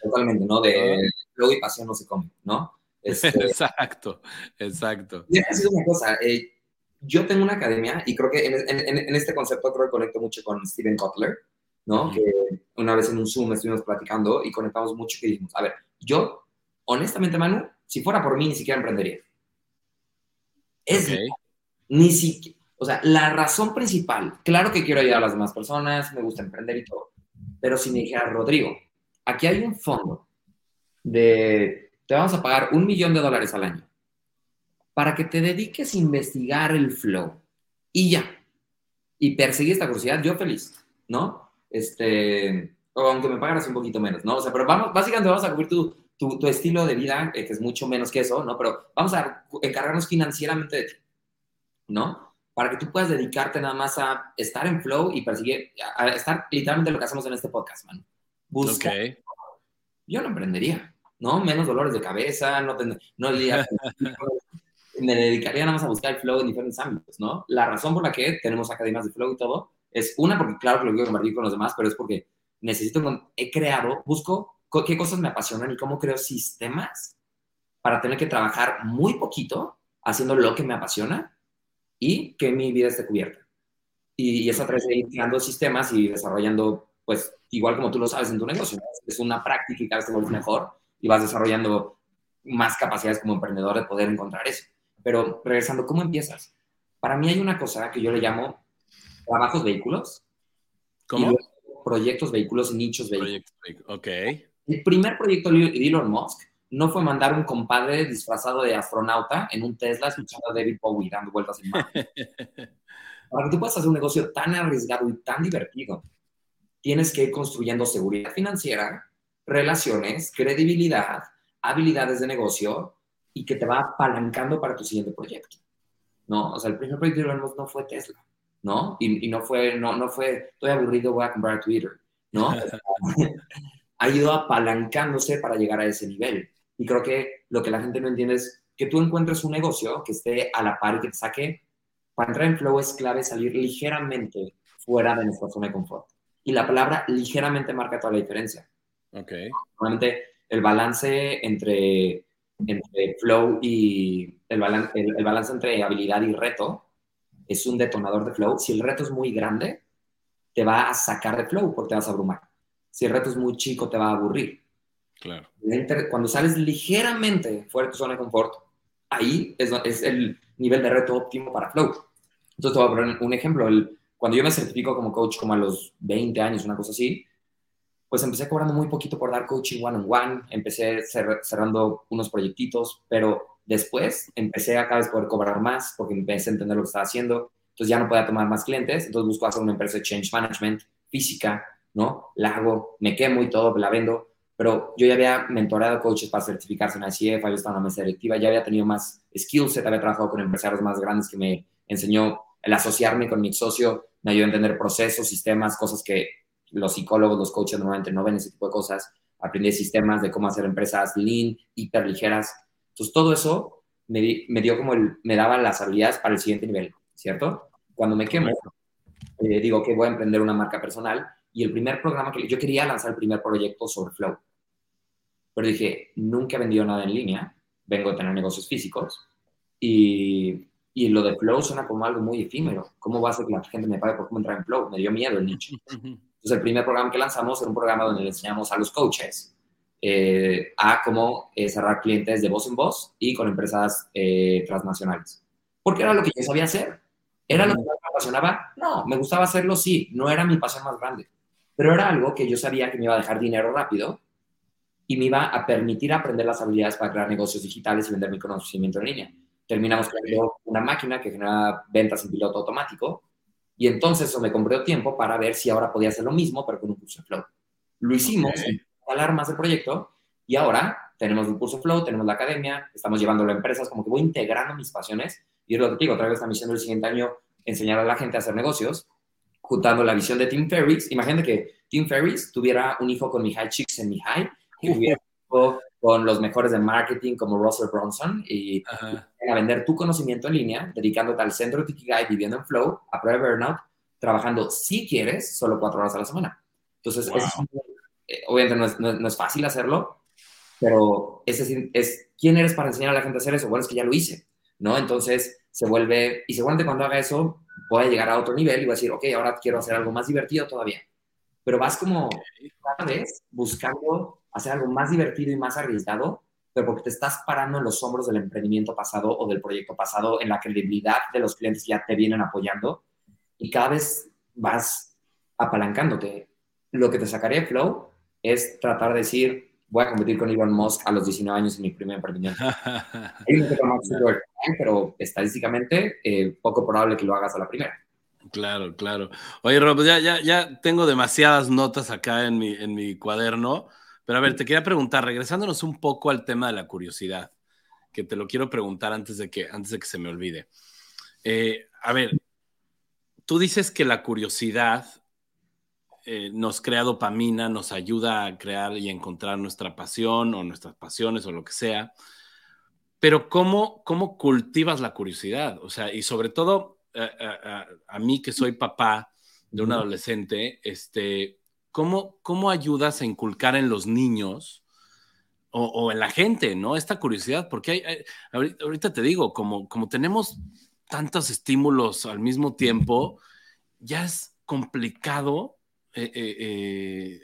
Totalmente, ¿no? De [LAUGHS] luego y pasión no se come, ¿no? [LAUGHS] Este, exacto, exacto. Y sido una cosa, eh, yo tengo una academia y creo que en, en, en, este concepto creo que conecto mucho con Steven Kotler, ¿no? Que una vez en un Zoom estuvimos platicando y conectamos mucho y dijimos, a ver, yo, honestamente, Manu, si fuera por mí, ni siquiera emprendería. Es ni siquiera, o sea, la razón principal, claro que quiero ayudar a las demás personas, me gusta emprender y todo, pero si me dijera, Rodrigo, aquí hay un fondo de, te vamos a pagar un millón de dólares al año para que te dediques a investigar el flow y ya, y perseguir esta curiosidad, yo feliz, ¿no? Este, o aunque me pagaras un poquito menos, ¿no? O sea, pero vamos, básicamente vamos a cubrir tu, tu, tu estilo de vida, eh, que es mucho menos que eso, ¿no? Pero vamos a encargarnos financieramente de ti, ¿no? Para que tú puedas dedicarte nada más a estar en flow y perseguir, a estar literalmente lo que hacemos en este podcast, man. Busca. Yo no emprendería, ¿no? Menos dolores de cabeza, no, no [LAUGHS] [LAUGHS] me dedicaría nada más a buscar el flow en diferentes ámbitos, ¿no? La razón por la que tenemos academias de flow y todo es una, porque claro que lo quiero compartir con los demás, pero es porque necesito, he creado, busco qué cosas me apasionan y cómo creo sistemas para tener que trabajar muy poquito haciendo lo que me apasiona y que mi vida esté cubierta. Y, eso trae de ir creando sistemas y desarrollando, pues, igual como tú lo sabes en tu negocio, es una práctica y cada vez te vuelves mejor y vas desarrollando más capacidades como emprendedor de poder encontrar eso. Pero regresando, ¿cómo empiezas? Para mí hay una cosa que yo le llamo trabajos vehículos. ¿Cómo? proyectos vehículos y nichos vehículos. ok. El primer proyecto de Elon Musk no fue mandar un compadre disfrazado de astronauta en un Tesla escuchando a David Bowie dando vueltas en mano. [LAUGHS] Para que tú puedas hacer un negocio tan arriesgado y tan divertido, tienes que ir construyendo seguridad financiera, relaciones, credibilidad, habilidades de negocio y que te va apalancando para tu siguiente proyecto. ¿No? O sea, el primer proyecto de Elon Musk no fue Tesla, ¿no? Y, y no, fue, no, no fue, estoy aburrido, voy a comprar Twitter, ¿no? [LAUGHS] [LAUGHS] ha ido apalancándose para llegar a ese nivel. Y creo que lo que la gente no entiende es que tú encuentres un negocio que esté a la par y que te saque. Para entrar en flow es clave salir ligeramente fuera de nuestra zona de confort. Y la palabra ligeramente marca toda la diferencia. Ok. Normalmente el balance entre, entre flow y el, el, balance entre habilidad y reto es un detonador de flow. Si el reto es muy grande, te va a sacar de flow porque te vas a abrumar. Si el reto es muy chico, te va a aburrir. Claro. Cuando sales ligeramente fuera de tu zona de confort, ahí es, es el nivel de reto óptimo para flow. Entonces te voy a poner un ejemplo. El, cuando yo me certifico como coach como a los 20 años, una cosa así, pues empecé cobrando muy poquito por dar coaching one-on-one, empecé cerrando unos proyectitos, pero después empecé a cada vez poder cobrar más porque empecé a entender lo que estaba haciendo, entonces ya no podía tomar más clientes, entonces busco hacer una empresa de change management física, ¿no? La hago, me quemo y todo, la vendo, pero yo ya había mentorado coaches para certificarse en ICF, había estado en una mesa directiva, ya había tenido más skill set, había trabajado con empresarios más grandes que me enseñó el asociarme con mi socio, me ayudó a entender procesos, sistemas, cosas que los psicólogos, los coaches normalmente no ven ese tipo de cosas. Aprendí sistemas de cómo hacer empresas lean, hiper ligeras. Entonces, todo eso me, me dio como el, me daba las habilidades para el siguiente nivel, ¿cierto? Cuando me quemo, eh, digo que voy a emprender una marca personal y el primer programa que yo quería lanzar el primer proyecto sobre Flow. Pero dije, nunca he vendido nada en línea, vengo de tener negocios físicos y, y lo de Flow suena como algo muy efímero. ¿Cómo va a ser que la gente me pague por cómo entrar en Flow? Me dio miedo el nicho. Entonces, el primer programa que lanzamos era un programa donde le enseñamos a los coaches eh, a cómo eh, cerrar clientes de voz en voz y con empresas eh, transnacionales. Porque era lo que yo sabía hacer. ¿Era lo que me apasionaba? No, me gustaba hacerlo, sí. No era mi pasión más grande. Pero era algo que yo sabía que me iba a dejar dinero rápido y me iba a permitir aprender las habilidades para crear negocios digitales y vender mi conocimiento en línea. Terminamos creando una máquina que genera ventas en piloto automático y entonces eso me compró tiempo para ver si ahora podía hacer lo mismo, pero con un curso de Flow. Lo hicimos, okay. hablar más del proyecto y ahora tenemos un curso Flow, tenemos la academia, estamos llevándolo a empresas, como que voy integrando mis pasiones y es lo que digo, otra vez esta misión del siguiente año, enseñar a la gente a hacer negocios, juntando la visión de Tim Ferriss. Imagínate que Tim Ferriss tuviera un hijo con Mihai Chicks en Mihai, que tuviera un hijo con los mejores de marketing como Russell Bronson y a vender tu conocimiento en línea, dedicándote al centro de Tikigai, viviendo en Flow, a prueba de burnout, trabajando, si quieres, solo cuatro horas a la semana. Entonces, es, eh, obviamente no es, no, es, fácil hacerlo, pero es, es, ¿quién eres para enseñar a la gente a hacer eso? Bueno, es que ya lo hice, ¿no? Entonces, se vuelve, y seguramente cuando haga eso, voy a llegar a otro nivel y voy a decir, ok, ahora quiero hacer algo más divertido todavía. Pero vas como cada vez buscando hacer algo más divertido y más arriesgado, pero porque te estás parando en los hombros del emprendimiento pasado o del proyecto pasado, en la credibilidad de los clientes que ya te vienen apoyando y cada vez vas apalancándote. Lo que te sacaría de Flow es tratar de decir, voy a competir con Elon Musk a los 19 años en mi primer emprendimiento. [LAUGHS] pero estadísticamente eh, poco probable que lo hagas a la primera. Claro, claro. Oye, Rob, ya, ya, ya tengo demasiadas notas acá en mi, en mi cuaderno. Pero a ver, te quería preguntar, regresándonos un poco al tema de la curiosidad, que te lo quiero preguntar antes de que, antes de que se me olvide. Eh, a ver, tú dices que la curiosidad eh, nos crea dopamina, nos ayuda a crear y encontrar nuestra pasión o nuestras pasiones o lo que sea, pero ¿cómo, cómo cultivas la curiosidad? O sea, y sobre todo a, a, a mí que soy papá de un adolescente, este, ¿cómo, cómo ayudas a inculcar en los niños o, en la gente, ¿no? Esta curiosidad, porque ahorita te digo, como, como tenemos tantos estímulos al mismo tiempo, ya es complicado eh, eh, eh,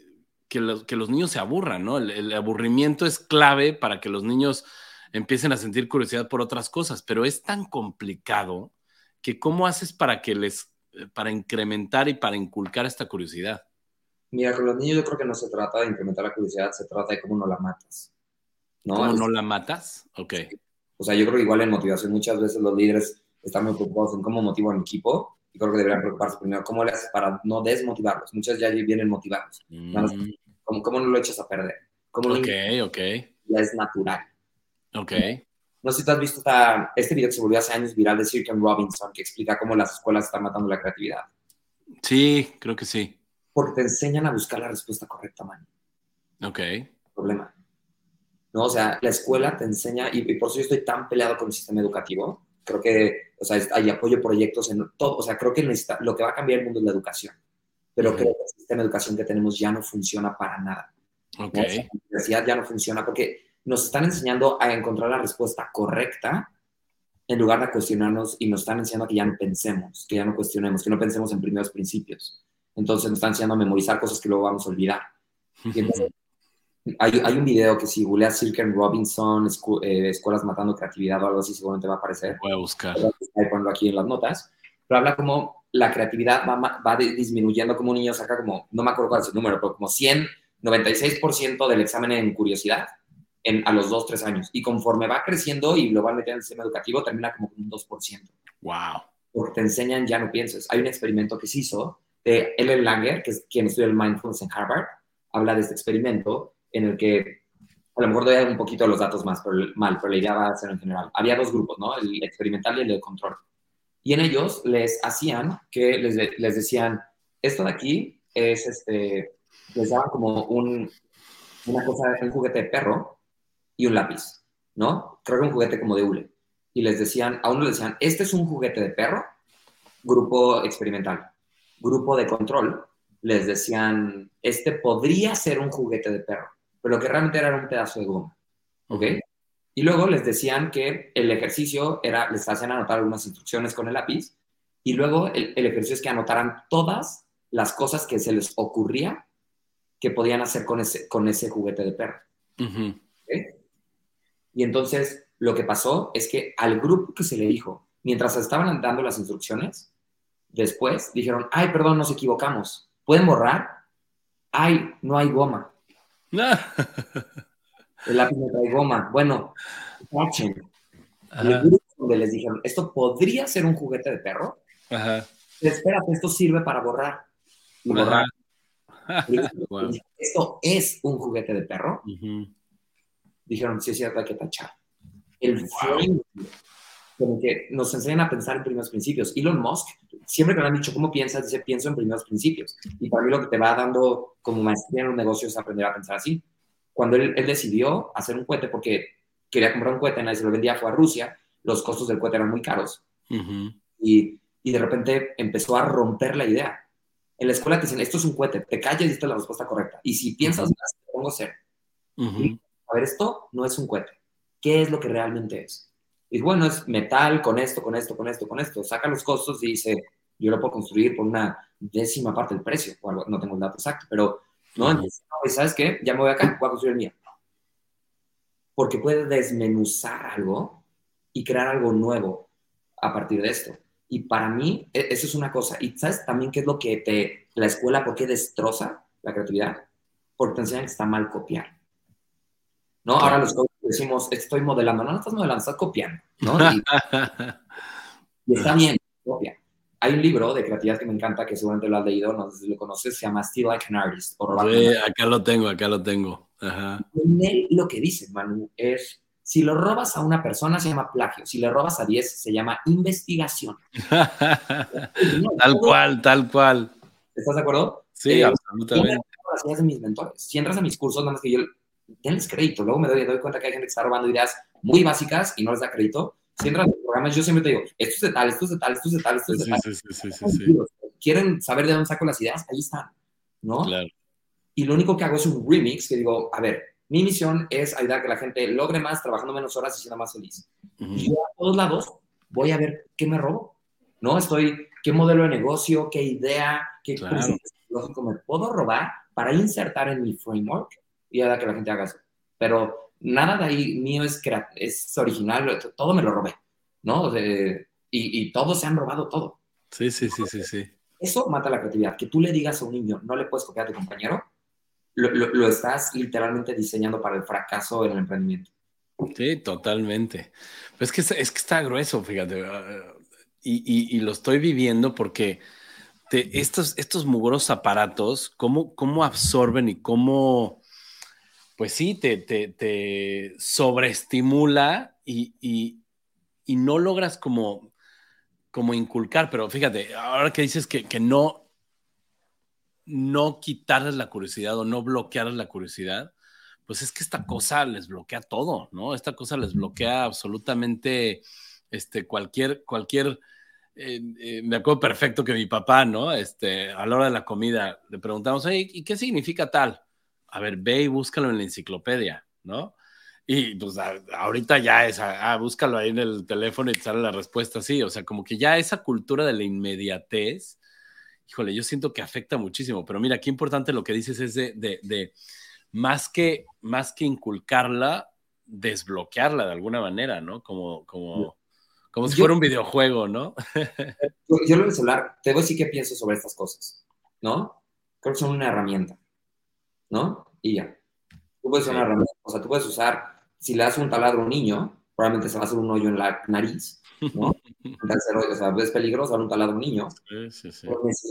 que, que, los niños se aburran, ¿no? El, aburrimiento es clave para que los niños empiecen a sentir curiosidad por otras cosas, pero es tan complicado que cómo haces para que les, para incrementar y para inculcar esta curiosidad. Mira, con los niños yo creo que no se trata de incrementar la curiosidad, se trata de cómo no la matas. ¿no? ¿Cómo no la matas? Ok. O sea, yo creo que igual en motivación muchas veces los líderes están muy preocupados en cómo motivo a mi equipo y creo que deberían preocuparse primero cómo le haces para no desmotivarlos. Muchas ya vienen motivados. Mm. ¿Cómo, no lo echas a perder? ¿Cómo ok, ok. Ya es natural. Ok. No sé si tú has visto esta, este video que se volvió hace años viral de Sir Robinson que explica cómo las escuelas están matando la creatividad. Sí, creo que sí porque te enseñan a buscar la respuesta correcta, man. Ok. Problema. ¿no? O sea, la escuela te enseña, y, por eso yo estoy tan peleado con el sistema educativo, creo que, o sea, hay apoyo proyectos en todo, o sea, creo que lo que va a cambiar el mundo es la educación, pero creo que el sistema de educación que tenemos ya no funciona para nada. Ok. la universidad ya no funciona porque nos están enseñando a encontrar la respuesta correcta en lugar de cuestionarnos y nos están enseñando que ya no pensemos, que ya no cuestionemos, que no pensemos en primeros principios. Entonces nos están enseñando a memorizar cosas que luego vamos a olvidar. [LAUGHS] hay, hay, un video que si googleas Silken Robinson, eh, Escuelas Matando Creatividad o algo así, seguramente va a aparecer. Voy a buscar. Voy a ponerlo aquí en las notas. Pero habla como la creatividad va, va disminuyendo, como un niño saca como, no me acuerdo cuál es el número, pero como 100, 96% del examen en curiosidad en, a los 2, 3 años. Y conforme va creciendo y lo van metiendo en el sistema educativo, termina como un 2%. ¡Wow! Porque te enseñan, ya no pienses. Hay un experimento que se hizo de Ellen Langer, que es quien estudia el mindfulness en Harvard, habla de este experimento en el que, a lo mejor doy un poquito los datos más mal, pero la idea va a ser en general. Había dos grupos, ¿no? El experimental y el de control. Y en ellos les hacían que les, les decían, esto de aquí es este, les daban como un, una cosa, un juguete de perro y un lápiz, ¿no? Creo que un juguete como de hule. Y les decían, a uno le decían, este es un juguete de perro, grupo experimental. Grupo de control, les decían, este podría ser un juguete de perro, pero lo que realmente era un pedazo de goma, ¿ok? Y luego les decían que el ejercicio era, les hacían anotar algunas instrucciones con el lápiz, y luego el, ejercicio es que anotaran todas las cosas que se les ocurría que podían hacer con ese, con ese juguete de perro. Y entonces lo que pasó es que al grupo que se le dijo, mientras estaban dando las instrucciones, después dijeron, ay, perdón, nos equivocamos, ¿pueden borrar? Ay, no hay goma. [LAUGHS] El lápiz no trae goma. Bueno, grupo donde les dijeron, esto podría ser un juguete de perro. Ajá. Espérate, esto sirve para borrar. Y borrar. [LAUGHS] Esto es un juguete de perro dijeron, sí es cierto, hay que tachar. El wow. Como que nos enseñan a pensar en primeros principios. Elon Musk, siempre que me han dicho, ¿cómo piensas? Dice, pienso en primeros principios. Y para mí lo que te va dando como maestría en los negocios es aprender a pensar así. Cuando él, decidió hacer un cohete, porque quería comprar un cohete, nadie se lo vendía, fue a Rusia, los costos del cohete eran muy caros. y, y, de repente empezó a romper la idea. En la escuela te dicen, esto es un cohete, te calles y esta es la respuesta correcta. Y si piensas más, te pongo ser a ver, esto no es un cohete. ¿Qué es lo que realmente es? Y bueno, es metal con esto, con esto, con esto, con esto. Saca los costos y dice, yo lo puedo construir por una décima parte del precio. no tengo el dato exacto, pero no, entonces, ¿sabes qué? Ya me voy acá, voy a construir el mío. Porque puede desmenuzar algo y crear algo nuevo a partir de esto. Y para mí, e, eso es una cosa. ¿Y sabes también qué es lo que te, la escuela, por qué destroza la creatividad? Porque te enseñan que está mal copiar. ¿no? Ahora los decimos, estoy modelando. No, no estás modelando, estás copiando, ¿no? [LAUGHS] Y, está bien, copia. Hay un libro de creatividad que me encanta, que seguramente lo has leído, no sé si lo conoces, se llama Still Like an Artist. sí, acá lo tengo, acá lo tengo. Ajá. En él lo que dice, Manu, es, si lo robas a una persona se llama plagio, si le robas a 10 se llama investigación. [LAUGHS] tal cual, tal cual. ¿Estás de acuerdo? Sí, eh, absolutamente. de mis mentores. Si entras a mis cursos, nada más que yo denles crédito. Luego me doy, doy cuenta que hay gente que está robando ideas muy básicas y no les da crédito. Si entran en programas, yo siempre te digo, esto es de tal, esto es de tal, esto es de tal, esto es de tal. Sí, sí, sí, Quieren saber de dónde saco las ideas, ahí están, ¿no? Claro. Y lo único que hago es un remix que digo, a ver, mi misión es ayudar a que la gente logre más trabajando menos horas y siendo más feliz. Y yo a todos lados voy a ver qué me robo, ¿no? Estoy, qué modelo de negocio, qué idea, qué claro. lógico me puedo robar para insertar en mi framework y ahora que la gente haga eso. Pero nada de ahí mío es, es original, todo me lo robé, ¿no? y, y todos se han robado todo. Sí, sí, sí, sí, sí. Eso mata la creatividad. Que tú le digas a un niño, no le puedes copiar a tu compañero, lo, lo, estás literalmente diseñando para el fracaso en el emprendimiento. Sí, totalmente. Pero es que, es que está grueso, fíjate. Y, y, y lo estoy viviendo porque te, estos, estos mugrosos aparatos, ¿cómo, cómo absorben y cómo pues sí, te, te, sobreestimula y, no logras como, como inculcar, pero fíjate, ahora que dices que, no, no quitarles la curiosidad o no bloquearles la curiosidad, pues es que esta cosa les bloquea todo, ¿no? Esta cosa les bloquea absolutamente este, cualquier, cualquier, eh, eh, me acuerdo perfecto que mi papá, ¿no? Este, a la hora de la comida le preguntamos, ¿y qué significa tal? A ver, ve y búscalo en la enciclopedia, ¿no? Y pues ahorita ya es, ah, búscalo ahí en el teléfono y te sale la respuesta así. O sea, como que ya esa cultura de la inmediatez, híjole, yo siento que afecta muchísimo. Pero mira, qué importante lo que dices es de, de, más, que, más que inculcarla, desbloquearla de alguna manera, ¿no? Como, como, como si fuera un videojuego, ¿no? [LAUGHS] yo, yo lo del celular, te voy a decir qué pienso sobre estas cosas, ¿no? Creo que son una herramienta, ¿no? Y ya. Tú puedes usar una herramienta, o sea, tú puedes usar, si le das un taladro a un niño, probablemente se va a hacer un hoyo en la nariz, ¿no? [LAUGHS] o sea, es peligroso dar un taladro a un niño. Sí, sí, sí.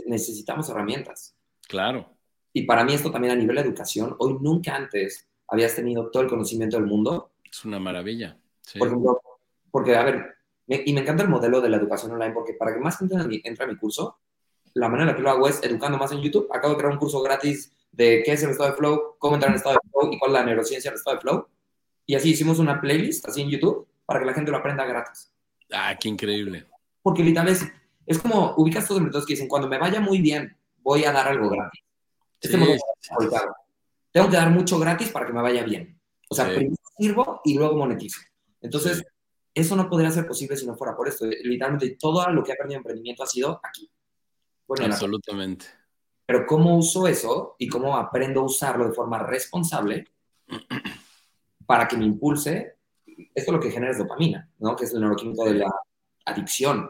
necesitamos herramientas. Claro. Y para mí esto también a nivel de educación, hoy nunca antes habías tenido todo el conocimiento del mundo. Es una maravilla. Por ejemplo, porque, a ver, y me encanta el modelo de la educación online, porque para que más gente entre a mi curso, la manera en la que lo hago es educando más en YouTube. Acabo de crear un curso gratis de qué es el estado de flow, cómo entrar en estado de flow y cuál es la neurociencia del estado de flow. Y así hicimos una playlist, así en YouTube, para que la gente lo aprenda gratis. Ah, qué increíble. Porque literalmente es, como, ubicas todos los métodos que dicen, cuando me vaya muy bien, voy a dar algo gratis. Este sí, Tengo que dar mucho gratis para que me vaya bien. O sea, primero sirvo y luego monetizo. Entonces, eso no podría ser posible si no fuera por esto. Literalmente todo lo que ha perdido emprendimiento ha sido aquí. Absolutamente. Pero cómo uso eso y cómo aprendo a usarlo de forma responsable para que me impulse, esto lo que genera es dopamina, ¿no? Que es el neuroquímico de la adicción.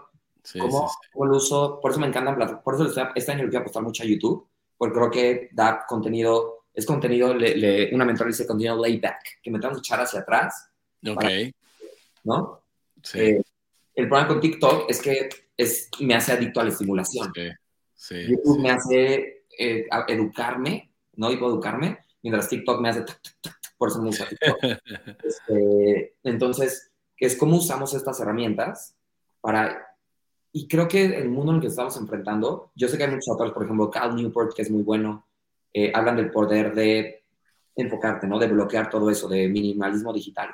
¿Cómo, lo uso? Por eso me encantan, por eso este año le voy a apostar mucho a YouTube, porque creo que da contenido, es contenido, le, una mentora dice contenido layback, que me tengo que echar hacia atrás. Ok. ¿No? Sí. Eh, el problema con TikTok es que es, me hace adicto a la estimulación. Sí. YouTube me hace eh, educarme, ¿no? Puedo educarme, mientras TikTok me hace... Por eso me gusta TikTok. [LAUGHS] Este, entonces, es cómo usamos estas herramientas para... Y creo que el mundo en el que estamos enfrentando, yo sé que hay muchos autores, por ejemplo, Cal Newport, que es muy bueno, eh, hablan del poder de enfocarte, ¿no? De bloquear todo eso, de minimalismo digital.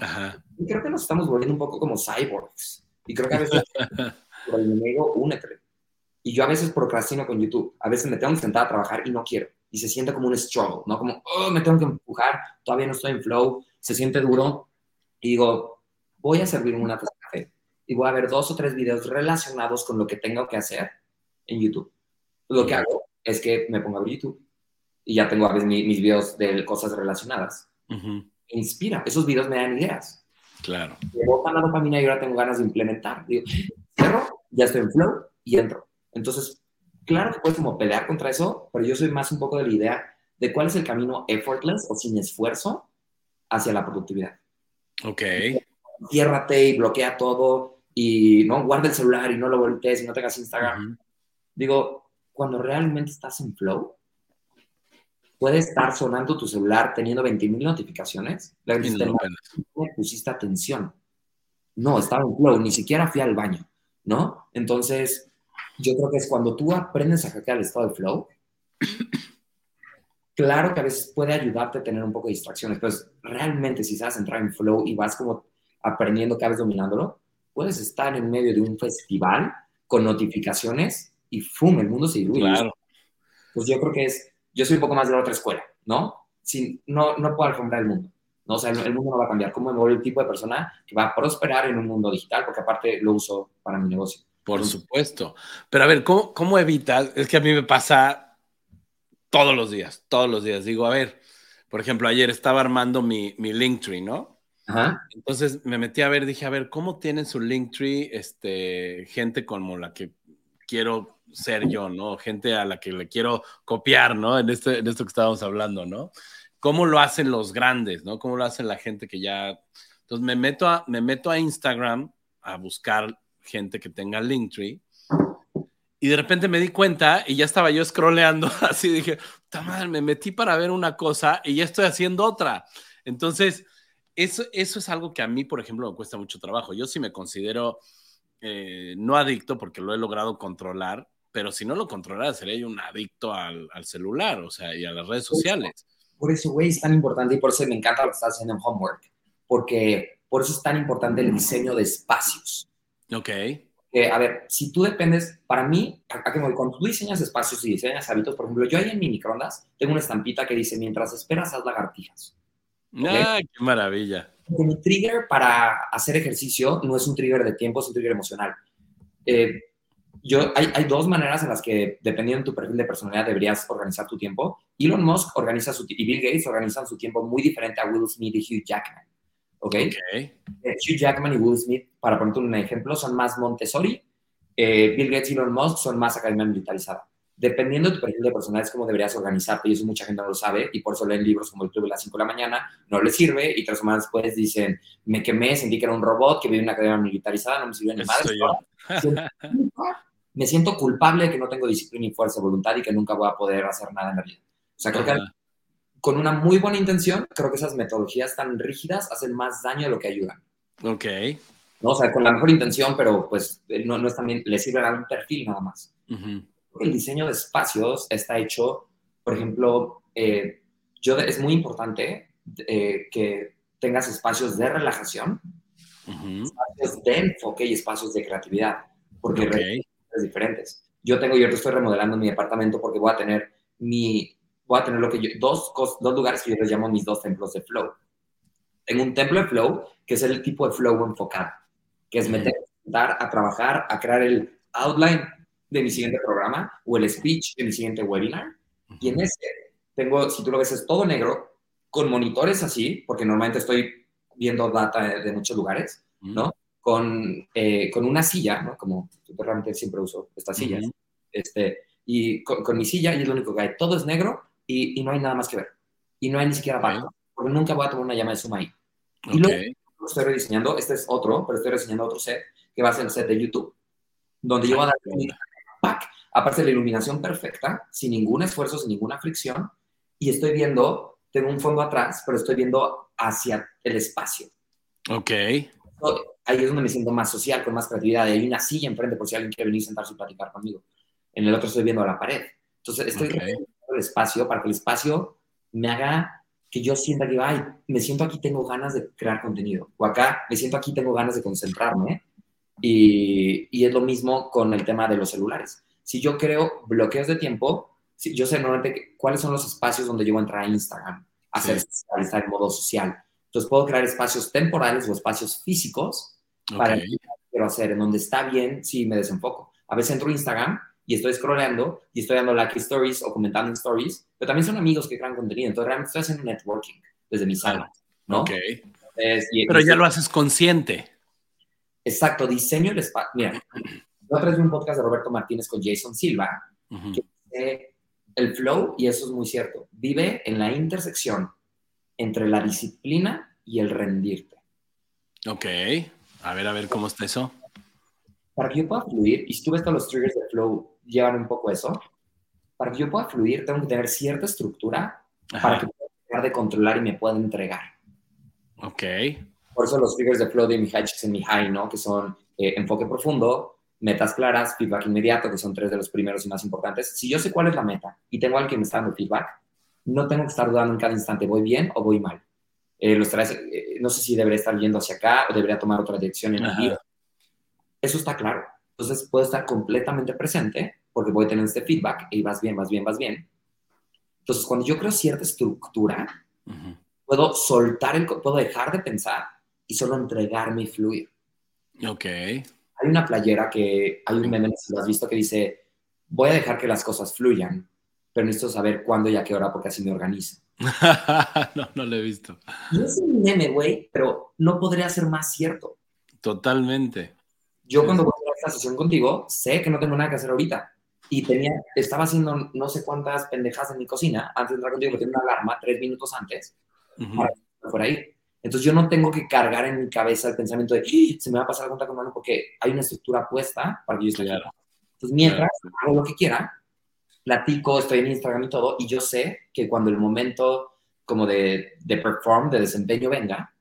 Ajá. Y creo que nos estamos volviendo un poco como cyborgs. Y creo que a veces [LAUGHS] por el enemigo, únete. Y yo a veces procrastino con YouTube. A veces me tengo que sentar a trabajar y no quiero. Y se siente como un struggle, ¿no? Como, oh, me tengo que empujar, todavía no estoy en flow, se siente duro. Y digo, voy a servirme una taza de café. Y voy a ver dos o tres videos relacionados con lo que tengo que hacer en YouTube. Lo que hago es que me pongo a ver YouTube. Y ya tengo a veces mis, videos de cosas relacionadas. Inspira. Esos videos me dan ideas. Claro. Me botan la dopamina y ahora tengo ganas de implementar. Digo, cierro, ya estoy en flow y entro. Entonces, claro que puedes como pelear contra eso, pero yo soy más un poco de la idea de cuál es el camino effortless o sin esfuerzo hacia la productividad. Ok. Ciérrate y bloquea todo y no guarda el celular y no lo voltees y no tengas Instagram. Digo, cuando realmente estás en flow, puede estar sonando tu celular teniendo 20.000 notificaciones. La no, pusiste atención. No, estaba en flow, ni siquiera fui al baño, ¿no? Entonces, yo creo que es cuando tú aprendes a hackear el estado de flow, [COUGHS] claro que a veces puede ayudarte a tener un poco de distracciones, pero realmente si sabes entrar en flow y vas como aprendiendo cada vez dominándolo, puedes estar en medio de un festival con notificaciones y ¡fum! El mundo se diluye. Claro. Pues yo creo que es, yo soy un poco más de la otra escuela, ¿no? Sin, no, no puedo alfombrar el mundo. ¿no? O sea, el, mundo no va a cambiar. ¿Cómo me voy el tipo de persona que va a prosperar en un mundo digital? Porque aparte lo uso para mi negocio. Por supuesto. Pero a ver, ¿cómo, ¿cómo evitas? Es que a mí me pasa todos los días, todos los días. Digo, a ver, por ejemplo, ayer estaba armando mi, mi Linktree, ¿no? Ajá. Entonces me metí a ver, dije, a ver, ¿cómo tienen su Linktree este, gente como la que quiero ser yo, ¿no? Gente a la que le quiero copiar, ¿no? En, este, en esto que estábamos hablando, ¿no? ¿Cómo lo hacen los grandes, ¿no? ¿Cómo lo hacen la gente que ya... Entonces me meto a, me meto a Instagram a buscar gente que tenga Linktree. Y de repente me di cuenta y ya estaba yo scrolleando, [LAUGHS] así dije, madre, me metí para ver una cosa y ya estoy haciendo otra. Entonces, eso, eso es algo que a mí, por ejemplo, me cuesta mucho trabajo. Yo sí me considero eh, no adicto porque lo he logrado controlar, pero si no lo controlara sería yo un adicto al, celular, o sea, y a las redes sociales. por eso, güey, es tan importante y por eso me encanta lo que estás haciendo en Homework, porque por eso es tan importante el diseño de espacios. Ok. a ver, si tú dependes, para mí, cuando tú diseñas espacios y diseñas hábitos, por ejemplo, yo ahí en mi microondas tengo una estampita que dice, mientras esperas, haz lagartijas. ¡Ay, qué maravilla! mi trigger para hacer ejercicio no es un trigger de tiempo, es un trigger emocional. Eh, yo, hay, hay, dos maneras en las que, dependiendo de tu perfil de personalidad, deberías organizar tu tiempo. Elon Musk organiza su y Bill Gates organizan su tiempo muy diferente a Will Smith y Hugh Jackman. ¿Ok? okay. Eh, Hugh Jackman y Will Smith, para ponerte un ejemplo, son más Montessori. Eh, Bill Gates y Elon Musk son más academia militarizada. Dependiendo de tu perfil de personalidad, es como deberías organizarte, y eso mucha gente no lo sabe, y por eso leen libros como el Club de las 5 de la mañana, no les sirve, y tres semanas después dicen, me quemé, sentí que era un robot, que vive en una academia militarizada, no me sirvió ni madre [LAUGHS] me siento culpable de que no tengo disciplina y fuerza de voluntad y que nunca voy a poder hacer nada en la vida. O sea, creo que con una muy buena intención, creo que esas metodologías tan rígidas hacen más daño de lo que ayudan. Ok. ¿No? O sea, con la mejor intención, pero pues no, no es también, le sirve a un perfil nada más. El diseño de espacios está hecho, por ejemplo, eh, yo, es muy importante eh, que tengas espacios de relajación, espacios de enfoque y espacios de creatividad. Porque diferentes. Yo tengo, yo estoy remodelando mi departamento porque voy a tener mi, voy a tener lo que yo, dos, dos lugares que yo les llamo mis dos templos de flow. Tengo un templo de flow, que es el tipo de flow enfocado, que es meter, a trabajar, a crear el outline de mi siguiente programa o el speech de mi siguiente webinar. Y en ese tengo, si tú lo ves, es todo negro, con monitores así, porque normalmente estoy viendo data de, de muchos lugares, ¿no? con, eh, con una silla, ¿no? Como realmente siempre uso estas sillas, este, y con, mi silla y es lo único que hay. Todo es negro y, y no hay nada más que ver. Y no hay ni siquiera okay. porque nunca voy a tomar una llama de Zoom ahí. Y luego estoy rediseñando, este es otro, pero estoy rediseñando otro set, que va a ser el set de YouTube, donde yo voy a dar un pack, aparte de la iluminación perfecta, sin ningún esfuerzo, sin ninguna fricción, y estoy viendo, tengo un fondo atrás, pero estoy viendo hacia el espacio. Ok ahí es donde me siento más social, con más creatividad. hay una silla enfrente por si alguien quiere venir a sentarse y platicar conmigo. En el otro estoy viendo la pared. Entonces estoy okay. El espacio para que el espacio me haga que yo sienta que, ay, me siento aquí, tengo ganas de crear contenido. O acá, me siento aquí, tengo ganas de concentrarme. Y, y es lo mismo con el tema de los celulares. Si yo creo bloqueos de tiempo, si, yo sé normalmente cuáles son los espacios donde yo voy a entrar a Instagram, a hacer estar en modo social entonces puedo crear espacios temporales o espacios físicos para lo que quiero hacer, en donde está bien si me desenfoco. A veces entro a Instagram y estoy scrolleando y estoy dando like stories o comentando en stories, pero también son amigos que crean contenido. Entonces realmente estoy haciendo networking desde mi sala, ¿no? Ok. pero ya lo haces consciente. Exacto, diseño el espacio. Mira, yo traje un podcast de Roberto Martínez con Jason Silva, que dice el flow, y eso es muy cierto, vive en la intersección entre la disciplina y el rendirte. Ok, a ver, a ver cómo está eso. Para que yo pueda fluir, y si tú ves que los triggers de flow llevan un poco eso, para que yo pueda fluir tengo que tener cierta estructura para que pueda dejar de controlar y me pueda entregar. Ok. Por eso los triggers de flow de mi y mi high, ¿no? Que son eh, enfoque profundo, metas claras, feedback inmediato, que son tres de los primeros y más importantes. Si yo sé cuál es la meta y tengo alguien que me está dando feedback, no tengo que estar dudando en cada instante, ¿voy bien o voy mal? Eh, eh, no sé si debería estar yendo hacia acá o debería tomar otra dirección en mi vida. Eso está claro. Entonces puedo estar completamente presente porque voy a tener este feedback y vas bien, vas bien, vas bien. Entonces, cuando yo creo cierta estructura, puedo soltar el, puedo dejar de pensar y solo entregarme y fluir. Ok. Hay una playera que, hay un meme, si lo has visto, que dice, voy a dejar que las cosas fluyan pero necesito saber cuándo y a qué hora porque así me organizo. [LAUGHS] no, no lo he visto. No es un meme, güey, pero no podría ser más cierto. Totalmente. Yo cuando voy a esta sesión contigo, sé que no tengo nada que hacer ahorita. Y tenía, estaba haciendo no sé cuántas pendejas en mi cocina antes de entrar contigo, porque tenía una alarma tres minutos antes para que fuera ahí. Entonces yo no tengo que cargar en mi cabeza el pensamiento de, ¡Ah! se me va a pasar algún con mano porque hay una estructura puesta para que yo esté claro. Entonces mientras hago lo que quiera, platico, estoy en Instagram y todo, y yo sé que cuando el momento como de, de perform, de desempeño venga,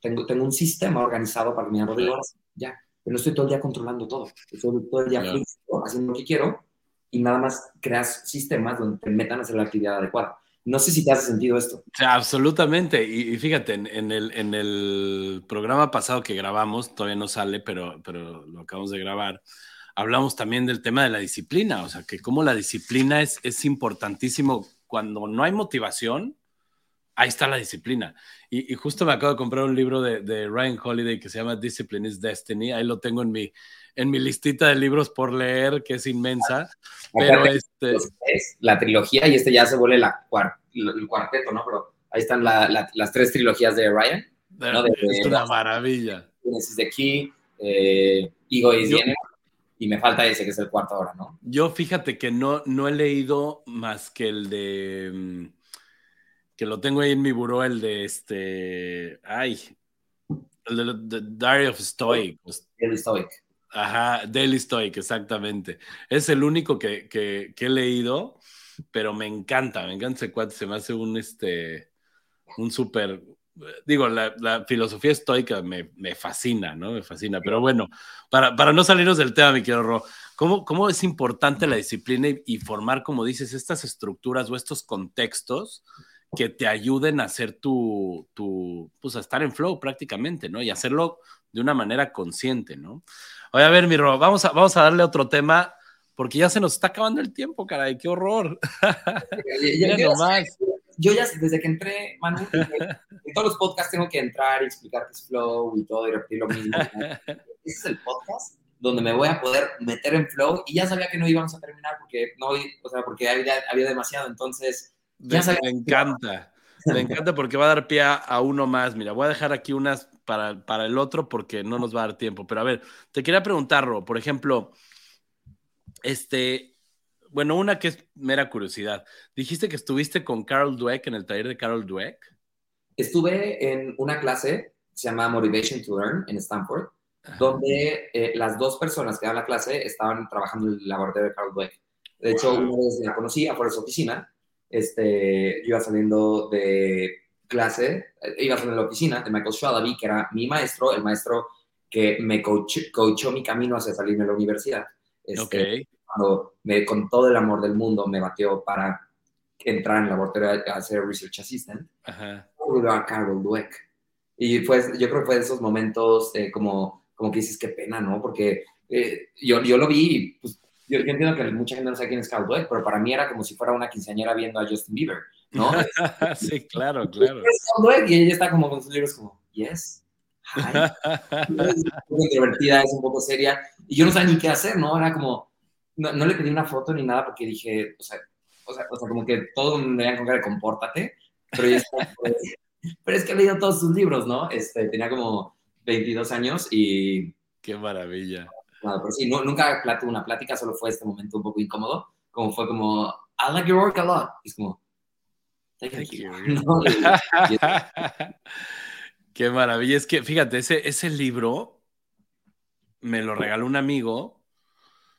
tengo, tengo un sistema organizado para que me Rodrigo, ya, no estoy todo el día controlando todo, estoy todo el día haciendo lo que quiero y nada más creas sistemas donde te metan a hacer la actividad adecuada. No sé si te hace sentido esto. absolutamente. Y, fíjate, en, el, en el programa pasado que grabamos, todavía no sale, pero, pero lo acabamos de grabar, hablamos también del tema de la disciplina, o sea, que como la disciplina es, es importantísimo cuando no hay motivación, ahí está la disciplina. Y, justo me acabo de comprar un libro de, de, Ryan Holiday que se llama Discipline is Destiny. Ahí lo tengo en mi, en mi listita de libros por leer, que es inmensa. Pero este... La trilogía y este ya se vuelve la el cuarteto, ¿no? Pero ahí están las tres trilogías de Ryan. es una maravilla. Genesis de Key, eh, Ego y y me falta ese que es el cuarto ahora, ¿no? Yo fíjate que no, no he leído más que el de mm, que lo tengo ahí en mi buró, el de este, ay, el de, Diary of Stoic. Daily Stoic. Ajá, Daily Stoic, exactamente. Es el único que, que, he leído, pero me encanta, me encanta ese cuate, se me hace un, este, un súper, digo, la, la, filosofía estoica me, me, fascina, ¿no? Me fascina, pero bueno, para, para no salirnos del tema, mi querido Ro, ¿cómo, ¿cómo, es importante la disciplina y, y formar, como dices, estas estructuras o estos contextos que te ayuden a hacer tu, tu, pues a estar en flow prácticamente, ¿no? Y hacerlo de una manera consciente, ¿no? Oye, a ver, mi Ro, vamos a, vamos a darle otro tema, porque ya se nos está acabando el tiempo, caray, qué horror. [LAUGHS] yo, ya, desde que entré, Manu, en todos los podcasts tengo que entrar y explicar qué es flow y todo y repetir lo mismo. [LAUGHS] Este es el podcast donde me voy a poder meter en flow y ya sabía que no íbamos a terminar porque no, o sea, porque había, había demasiado, entonces me, encanta. Me encanta porque va a dar pie a uno más. Mira, voy a dejar aquí unas para, para el otro porque no nos va a dar tiempo. Pero a ver, te quería preguntar, Ro, por ejemplo, este, bueno, una que es mera curiosidad. Dijiste que estuviste con Carol Dweck en el taller de Carol Dweck. Estuve en una clase, se llama Motivation to Learn en Stanford, donde eh, las dos personas que dan la clase estaban trabajando en el laboratorio de Carol Dweck. De hecho, una vez la conocí afuera de su oficina este, yo iba saliendo de clase, eh, iba saliendo de la oficina de Michael Shalaby, que era mi maestro, el maestro que me coachó mi camino hacia salirme de la universidad. Este, Cuando me, con todo el amor del mundo me batió para entrar en el laboratorio a, hacer Research Assistant, Ajá. a Carol Dweck. Y pues yo creo que fue de esos momentos eh, como, como que dices, qué pena, ¿no? Porque eh, yo, yo lo vi, pues yo, entiendo que mucha gente no sabe quién es Carl Dweck, pero para mí era como si fuera una quinceañera viendo a Justin Bieber, ¿no? [LAUGHS] sí, claro, claro. Y ella está como con sus libros como, yes, hi. [LAUGHS] es un poco introvertida, es un poco seria, y yo no sabía ni qué hacer, ¿no? Era como, no, le pedí una foto ni nada porque dije, o sea, o sea, o sea como que todo me veían con cara de compórtate, pero, [LAUGHS] pero es que he leído todos sus libros, ¿no? Este, tenía como 22 años y... Qué maravilla pero sí, nunca tuve una plática, solo fue este momento un poco incómodo, como fue como, I like your work a lot. Y es como, thank, you. [LAUGHS] [LAUGHS] Qué maravilla. Es que, fíjate, ese, ese libro me lo regaló un amigo.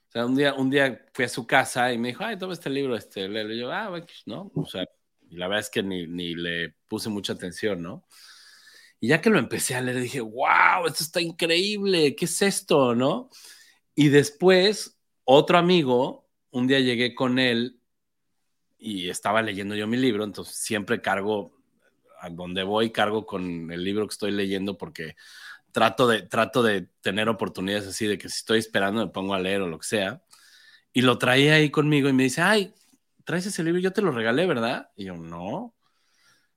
O sea, un día, un día fui a su casa y me dijo, ay, toma este libro, este, le yo, ah, ¿no? O sea, la verdad es que ni, ni le puse mucha atención, ¿no? Y ya que lo empecé a leer, dije, wow, esto está increíble, ¿qué es esto? ¿No? Y después, otro amigo, un día llegué con él y estaba leyendo yo mi libro, entonces siempre cargo, a donde voy, cargo con el libro que estoy leyendo porque trato de, trato de tener oportunidades así, de que si estoy esperando me pongo a leer o lo que sea. Y lo traía ahí conmigo y me dice, ay, traes ese libro, yo te lo regalé, ¿verdad? Y yo, no.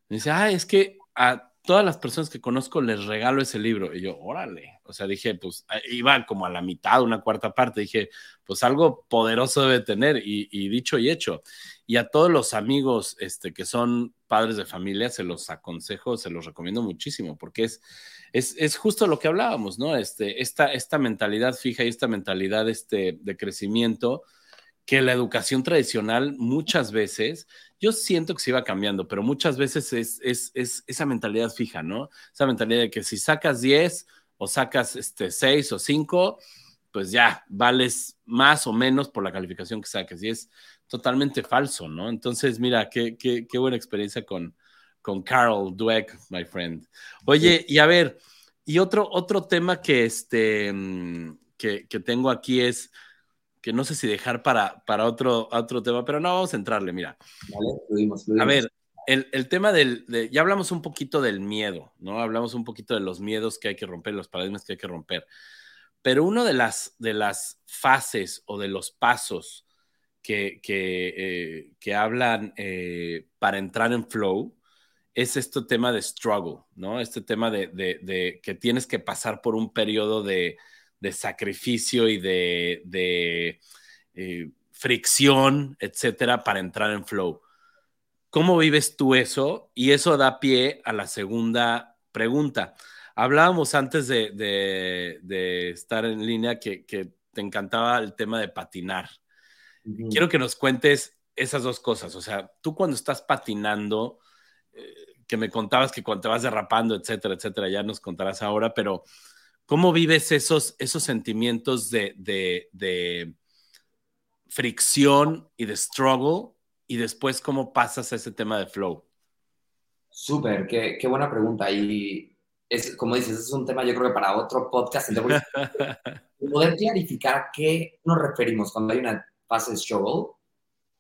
Me dice, ay, es que a todas las personas que conozco les regalo ese libro. Y yo, órale. O sea, dije, pues ah, iba como a la mitad, una cuarta parte. Dije, pues algo poderoso debe tener. Y, dicho y hecho. Y a todos los amigos este, que son padres de familia, se los aconsejo, se los recomiendo muchísimo, porque es, es, es justo lo que hablábamos, ¿no? Este, esta, esta mentalidad fija y esta mentalidad este, de crecimiento que la educación tradicional muchas veces yo siento que se iba cambiando, pero muchas veces es, es, esa mentalidad fija, ¿no? Esa mentalidad de que si sacas 10 o sacas este, 6 o 5, pues ya vales más o menos por la calificación que saques. Y es totalmente falso, ¿no? Entonces, mira, qué, qué, qué buena experiencia con, con Carol Dweck, my friend. Oye, y a ver, y otro, otro tema que, este, mm, que, que tengo aquí es que no sé si dejar para, para otro, otro tema, pero no, vamos a entrarle, mira. A ver, el, tema del, ya hablamos un poquito del miedo, ¿no? Hablamos un poquito de los miedos que hay que romper, los paradigmas que hay que romper. Pero una de las, de las fases o de los pasos que, que, eh, hablan eh, para entrar en flow es este tema de struggle, ¿no? Este tema de que tienes que pasar por un periodo de, de sacrificio y de, eh, fricción, etcétera, para entrar en flow. ¿Cómo vives tú eso? Y eso da pie a la segunda pregunta. Hablábamos antes de, estar en línea que, te encantaba el tema de patinar. Quiero que nos cuentes esas dos cosas. O sea, tú cuando estás patinando, eh, que me contabas que cuando te vas derrapando, etcétera, etcétera, ya nos contarás ahora, pero ¿Cómo vives esos, esos sentimientos de, fricción y de struggle? Y después, ¿cómo pasas a ese tema de flow? Súper, qué, buena pregunta. Y es, como dices, es un tema yo creo que para otro podcast. [LAUGHS] poder clarificar a qué nos referimos cuando hay una fase de struggle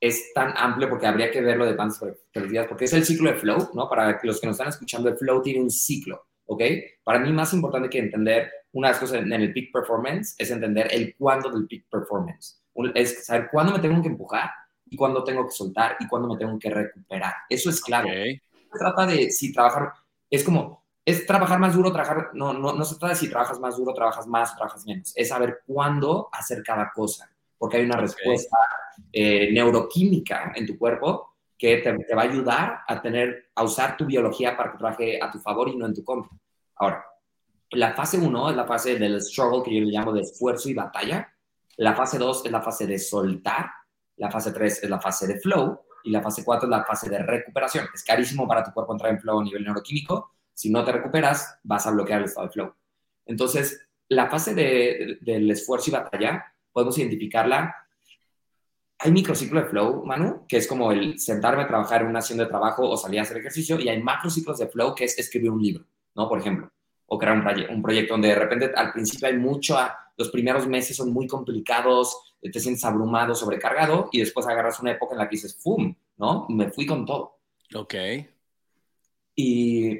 es tan amplio porque habría que verlo de tantas perspectivas, porque es el ciclo de flow, ¿no? Para los que nos están escuchando, el flow tiene un ciclo. ¿ok? Para mí más importante que entender una de las cosas en el peak performance es entender el cuándo del peak performance. Es saber cuándo me tengo que empujar y cuándo tengo que soltar y cuándo me tengo que recuperar. Eso es clave. Se trata de si trabajar, es como, es trabajar más duro, trabajar, no, no, no se trata de si trabajas más duro, trabajas más, trabajas menos. Es saber cuándo hacer cada cosa, porque hay una respuesta eh, neuroquímica en tu cuerpo que te, va a ayudar a tener, a usar tu biología para que trabaje a tu favor y no en tu contra. Ahora, la fase 1 es la fase del struggle que yo le llamo de esfuerzo y batalla. La fase 2 es la fase de soltar. La fase 3 es la fase de flow. Y la fase 4 es la fase de recuperación. Es carísimo para tu cuerpo entrar en flow a nivel neuroquímico. Si no te recuperas, vas a bloquear el estado de flow. Entonces, la fase del esfuerzo y batalla, podemos identificarla hay microciclo de flow, Manu, que es como el sentarme a trabajar en una acción de trabajo o salir a hacer ejercicio, y hay macrociclos de flow, que es escribir un libro, ¿no? Por ejemplo, o crear un, un proyecto donde de repente al principio hay mucho, los primeros meses son muy complicados, te sientes abrumado, sobrecargado, y después agarras una época en la que dices, ¡fum! ¿No? Me fui con todo. Ok. Y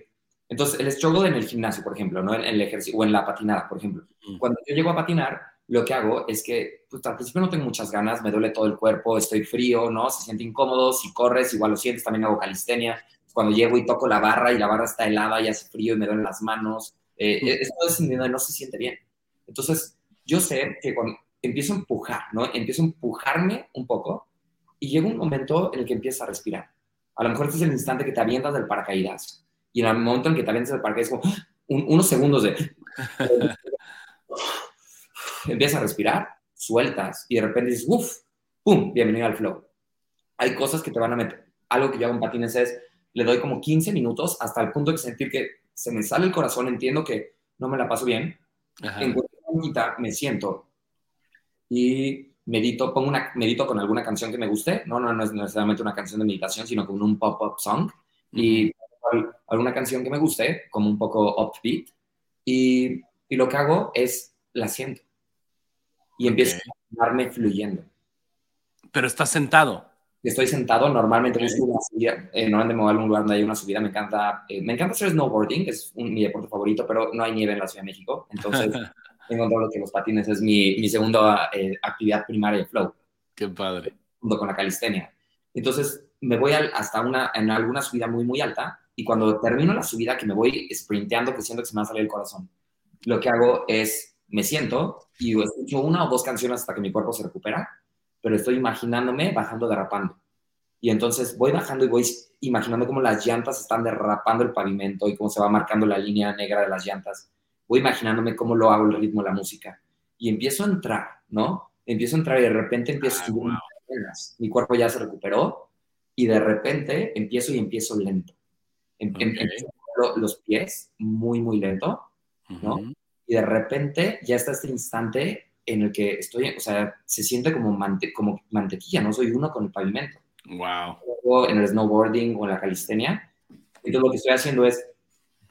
entonces el struggle en el gimnasio, por ejemplo, ¿no? En el ejercicio, o en la patinada, por ejemplo. Cuando yo llego a patinar, lo que hago es que pues, al principio no tengo muchas ganas, me duele todo el cuerpo, estoy frío, ¿no? Se siente incómodo, si corres igual lo sientes, también hago calistenia. Cuando llego y toco la barra y la barra está helada y hace frío y me duelen las manos, eh, esto es no se siente bien. Entonces, yo sé que cuando empiezo a empujar, ¿no? Empiezo a empujarme un poco y llega un momento en el que empiezas a respirar. A lo mejor este es el instante que te avientas del paracaídas. Y en el momento en que te avientas del paracaídas, como ¡ah! unos segundos de [LAUGHS] empiezas a respirar, sueltas y de repente dices, uff, pum, bienvenido al flow. Hay cosas que te van a meter. Algo que yo hago en patines es, le doy como 15 minutos hasta el punto de sentir que se me sale el corazón, entiendo que no me la paso bien. En cuenta me siento y medito, pongo una, medito con alguna canción que me guste, no, no, no es necesariamente una canción de meditación, sino con un pop-up song, y alguna canción que me guste, como un poco upbeat, y, y lo que hago es la siento y empiezo a darme fluyendo. Pero estás sentado. Estoy sentado, normalmente busco una subida, eh, normalmente me voy a algún lugar donde hay una subida, me encanta, eh, me encanta hacer snowboarding, es mi deporte favorito, pero no hay nieve en la Ciudad de México, entonces [LAUGHS] tengo encontrado que los patines es mi, mi segunda eh, actividad primaria de flow. Qué padre. Junto con la calistenia. Entonces me voy hasta una, en alguna subida muy, muy alta y cuando termino la subida, que me voy sprinteando, que siento que se me va a salir el corazón, lo que hago es me siento y escucho una o dos canciones hasta que mi cuerpo se recupera, pero estoy imaginándome bajando derrapando. Y entonces voy bajando y voy imaginando cómo las llantas están derrapando el pavimento y cómo se va marcando la línea negra de las llantas. Voy imaginándome cómo lo hago el ritmo de la música. Y empiezo a entrar, ¿no? Empiezo a entrar y de repente empiezo a ah, subir Mi cuerpo ya se recuperó y de repente empiezo y empiezo lento. Em, em, empiezo los pies muy, muy lento, ¿no? y de repente ya está este instante en el que estoy, o sea, se siente como, como mantequilla, no soy uno con el pavimento. Wow. En el snowboarding o en la calistenia. Entonces lo que estoy haciendo es,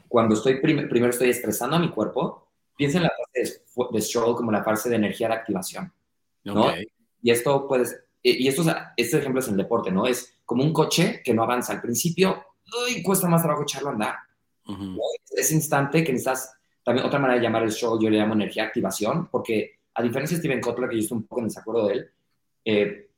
cuando estoy primero estoy estresando a mi cuerpo, piensa en la fase de, struggle como la fase de energía de activación. ¿no? Y esto puedes, y esto, este ejemplo es en el deporte, ¿no? Es como un coche que no avanza. Al principio, uy, cuesta más trabajo echarlo a andar. Ese instante que necesitas, también otra manera de llamar el show, yo le llamo energía activación, porque a diferencia de Steven Kotler, que yo estoy un poco en desacuerdo de él, eh,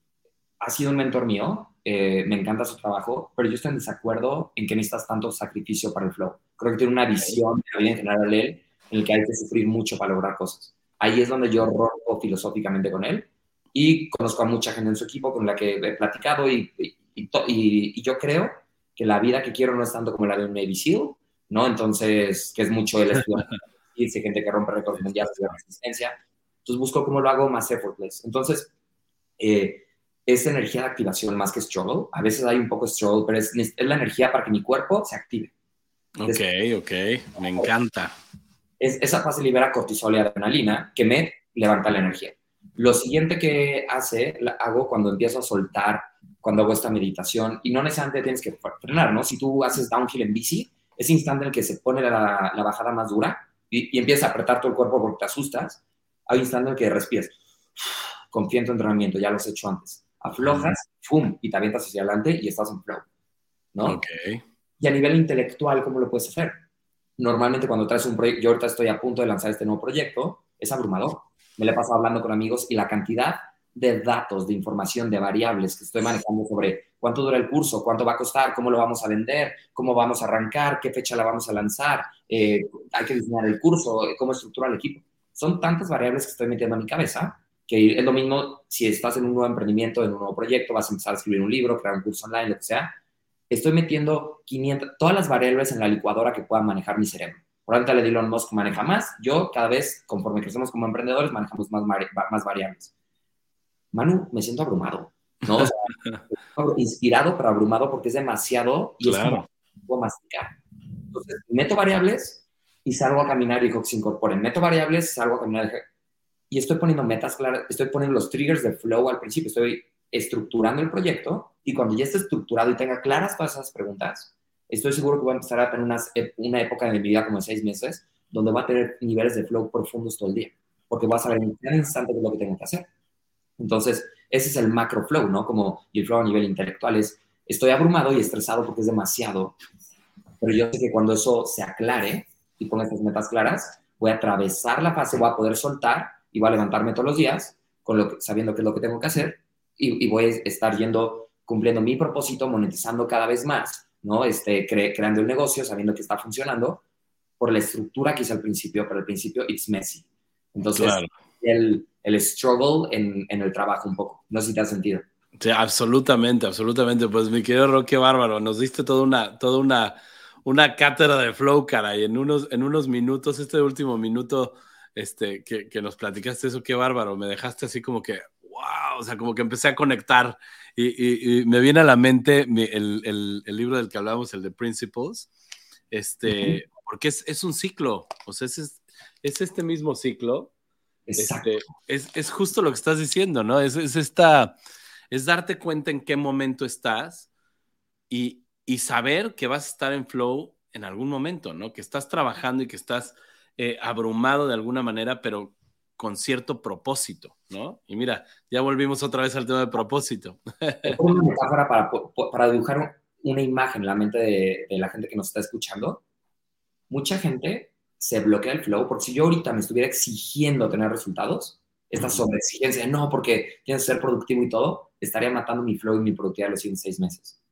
ha sido un mentor mío, eh, me encanta su trabajo, pero yo estoy en desacuerdo en que necesitas tanto sacrificio para el flow. Creo que tiene una visión de la vida en general él, en el que hay que sufrir mucho para lograr cosas. Ahí es donde yo rompo filosóficamente con él y conozco a mucha gente en su equipo con la que he platicado y, y, y, yo creo que la vida que quiero no es tanto como la de un Navy SEAL, ¿no? Entonces, que es mucho el estudio y [LAUGHS] gente que rompe récords mundiales de resistencia. Entonces busco cómo lo hago más effortless. Entonces, eh, es energía de activación más que struggle. A veces hay un poco struggle, pero es, es la energía para que mi cuerpo se active. Ok, ok, me encanta. Es, esa fase libera cortisol y adrenalina que me levanta la energía. Lo siguiente que hace, hago cuando empiezo a soltar, cuando hago esta meditación, y no necesariamente tienes que frenar, ¿no? Si tú haces downhill en bici, ese instante en el que se pone la, la bajada más dura y, y empieza a apretar todo el cuerpo porque te asustas, hay un instante en el que respiras. Confía en tu entrenamiento, ya lo has hecho antes. Aflojas, ¡fum! y te avientas hacia adelante y estás en flow. ¿no? Ok. Y a nivel intelectual, ¿cómo lo puedes hacer? Normalmente cuando traes un proyecto, yo ahorita estoy a punto de lanzar este nuevo proyecto, es abrumador. Me lo he pasado hablando con amigos y la cantidad de datos, de información, de variables que estoy manejando sobre cuánto dura el curso, cuánto va a costar, cómo lo vamos a vender, cómo vamos a arrancar, qué fecha la vamos a lanzar, eh, hay que diseñar el curso, cómo estructurar el equipo. Son tantas variables que estoy metiendo en mi cabeza que es lo mismo si estás en un nuevo emprendimiento, en un nuevo proyecto, vas a empezar a escribir un libro, crear un curso online, lo que sea. Estoy metiendo 500, todas las variables en la licuadora que pueda manejar mi cerebro. Por ejemplo, le Elon Musk maneja más. Yo, cada vez, conforme crecemos como emprendedores, manejamos más, más variables. Manu, me siento abrumado. ¿no? [LAUGHS] inspirado, pero abrumado porque es demasiado y claro. es como puedo masticar. Entonces, meto variables y salgo a caminar y digo que se incorporen. Meto variables, salgo a caminar y estoy poniendo metas claras, estoy poniendo los triggers de flow al principio, estoy estructurando el proyecto y cuando ya esté estructurado y tenga claras todas esas preguntas, estoy seguro que voy a empezar a tener unas, una época de mi vida como seis meses donde voy a tener niveles de flow profundos todo el día, porque voy a saber en cada instante qué es lo que tengo que hacer. Entonces, ese es el macro flow, ¿no? Como el flow a nivel intelectual es, estoy abrumado y estresado porque es demasiado, pero yo sé que cuando eso se aclare y ponga estas metas claras, voy a atravesar la fase, voy a poder soltar y voy a levantarme todos los días con lo sabiendo qué es lo que tengo que hacer y, voy a estar yendo, cumpliendo mi propósito, monetizando cada vez más, ¿no? Este, creando el negocio, sabiendo que está funcionando por la estructura que hice al principio, pero al principio it's messy. Entonces, el, el struggle en, en, el trabajo un poco. No sé si te ha sentido. Sí, absolutamente, absolutamente. Pues mi querido Roque Bárbaro, nos diste toda una, toda una, una cátedra de flow, cara, y en unos, en unos minutos, este último minuto este, que, que, nos platicaste eso, qué bárbaro, me dejaste así como que, wow, o sea, como que empecé a conectar y, y, me viene a la mente el, el, el, libro del que hablamos, el de Principles, este, porque es, es, un ciclo, o sea, es, es este mismo ciclo. Este, es, es, justo lo que estás diciendo, ¿no? Es, es, esta, es darte cuenta en qué momento estás y, y saber que vas a estar en flow en algún momento, ¿no? Que estás trabajando y que estás eh, abrumado de alguna manera, pero con cierto propósito, ¿no? Y mira, ya volvimos otra vez al tema de propósito. una metáfora para, para dibujar una imagen en la mente de, la gente que nos está escuchando. Mucha gente se bloquea el flow porque si yo ahorita me estuviera exigiendo tener resultados, esta sobreexigencia, no, porque tienes que ser productivo y todo, estaría matando mi flow y mi productividad los siguientes seis meses.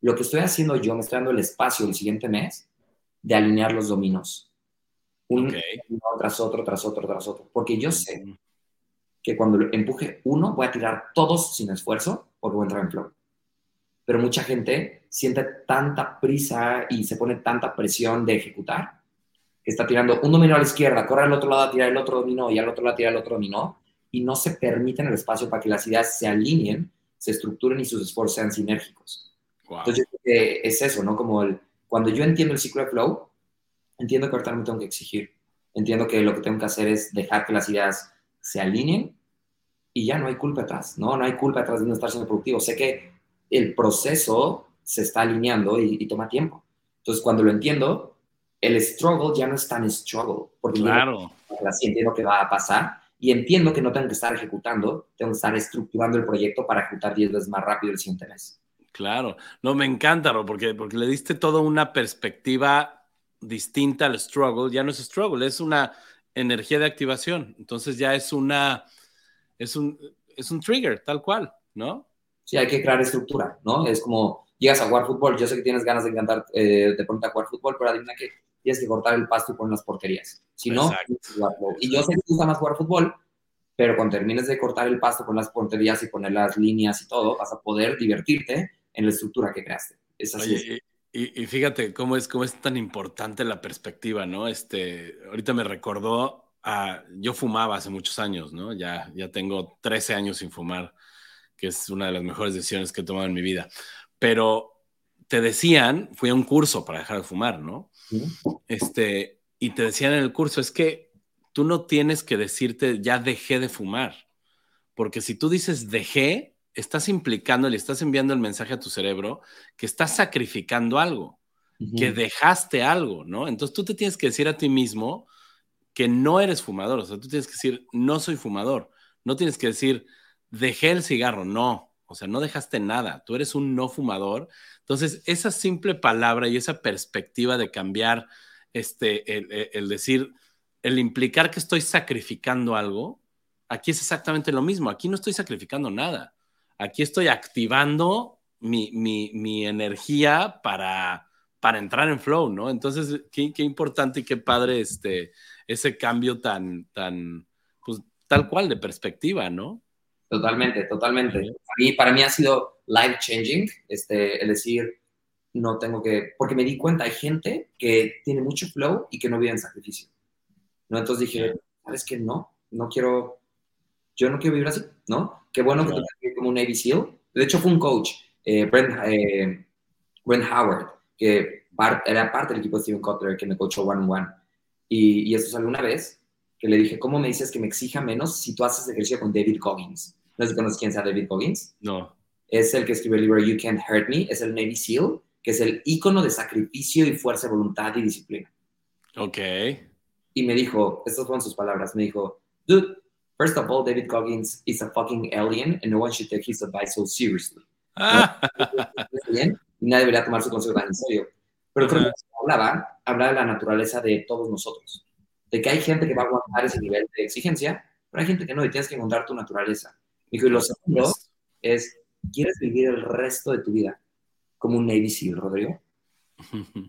Lo que estoy haciendo yo, me estoy dando el espacio el siguiente mes de alinear los dominos uno tras otro, tras otro, tras otro. Porque yo sé que cuando empuje uno, voy a tirar todos sin esfuerzo porque voy a entrar en flow. Pero mucha gente siente tanta prisa y se pone tanta presión de ejecutar que está tirando un dominó a la izquierda, corre al otro lado a tirar el otro dominó y al otro lado a tirar el otro dominó y no se permiten el espacio para que las ideas se alineen, se estructuren y sus esfuerzos sean sinérgicos. Entonces, yo creo que es eso, ¿no? Como el, cuando yo entiendo el ciclo de flow, entiendo que ahorita no me tengo que exigir. Entiendo que lo que tengo que hacer es dejar que las ideas se alineen y ya no hay culpa atrás, ¿no? No hay culpa atrás de no estar siendo productivo. Sé que el proceso se está alineando y, toma tiempo. Entonces, cuando lo entiendo, el struggle ya no es tan struggle, porque claro. entiendo que va a pasar y entiendo que no tengo que estar ejecutando, tengo que estar estructurando el proyecto para ejecutar 10 veces más rápido el siguiente mes. Claro, no, me encanta, porque, porque le diste toda una perspectiva distinta al struggle. Ya no es struggle, es una energía de activación. Entonces ya es una, es un, es un trigger, tal cual, ¿no? Sí, hay que crear estructura, ¿no? Es como, llegas a jugar fútbol, yo sé que tienes ganas de encantar eh, de pronto a jugar fútbol, pero adivina que tienes que cortar el pasto y poner las porquerías. Si no, y yo sé que te gusta más jugar fútbol, pero cuando termines de cortar el pasto con las porterías y poner las líneas y todo, vas a poder divertirte en la estructura que creaste. Es así. y, fíjate cómo es, cómo es tan importante la perspectiva, ¿no? Este, ahorita me recordó, a, yo fumaba hace muchos años, ¿no? Ya, ya tengo 13 años sin fumar, que es una de las mejores decisiones que he tomado en mi vida. Pero te decían, fui a un curso para dejar de fumar, ¿no? Este, y te decían en el curso, es que tú no tienes que decirte, ya dejé de fumar, porque si tú dices dejé, estás implicando, le estás enviando el mensaje a tu cerebro que estás sacrificando algo, que dejaste algo, ¿no? Entonces tú te tienes que decir a ti mismo que no eres fumador, o sea, tú tienes que decir, no soy fumador, no tienes que decir, dejé el cigarro, no, o sea, no dejaste nada, tú eres un no fumador. Entonces, esa simple palabra y esa perspectiva de cambiar, este, el, el decir, el implicar que estoy sacrificando algo, aquí es exactamente lo mismo, aquí no estoy sacrificando nada aquí estoy activando mi, energía para, para entrar en flow, ¿no? Entonces, qué, importante y qué padre este, ese cambio tan, tan, pues, tal cual de perspectiva, ¿no? Totalmente, totalmente. Para mí, para mí ha sido life changing, este, el decir, no tengo que, porque me di cuenta, hay gente que tiene mucho flow y que no vive en sacrificio. ¿no? Entonces dije, ¿sabes qué? No, no quiero, yo no quiero vivir así, ¿no? Qué bueno que tú como un Navy SEAL. De hecho, fue un coach, eh, Brent, eh, Brent, Howard, que era parte del equipo de Steven Kotler, que me coachó one-on-one. Y, y eso salió una vez, que le dije, ¿cómo me dices que me exija menos si tú haces ejercicio con David Coggins? No sé si conoces quién sea David Coggins. No. Es el que escribe el libro You Can't Hurt Me, es el Navy SEAL, que es el ícono de sacrificio y fuerza, voluntad y disciplina. Ok. Y me dijo, estas fueron sus palabras, me dijo, dude, First of all, David Coggins is a fucking alien and no one should take his advice so seriously. [LAUGHS] Ah. nadie debería tomar su consejo tan en serio. Pero creo que hablaba, hablaba de la naturaleza de todos nosotros. De que hay gente que va a aguantar ese nivel de exigencia, pero hay gente que no, y tienes que encontrar tu naturaleza. Y lo segundo es, ¿quieres vivir el resto de tu vida como un Navy SEAL, Rodrigo?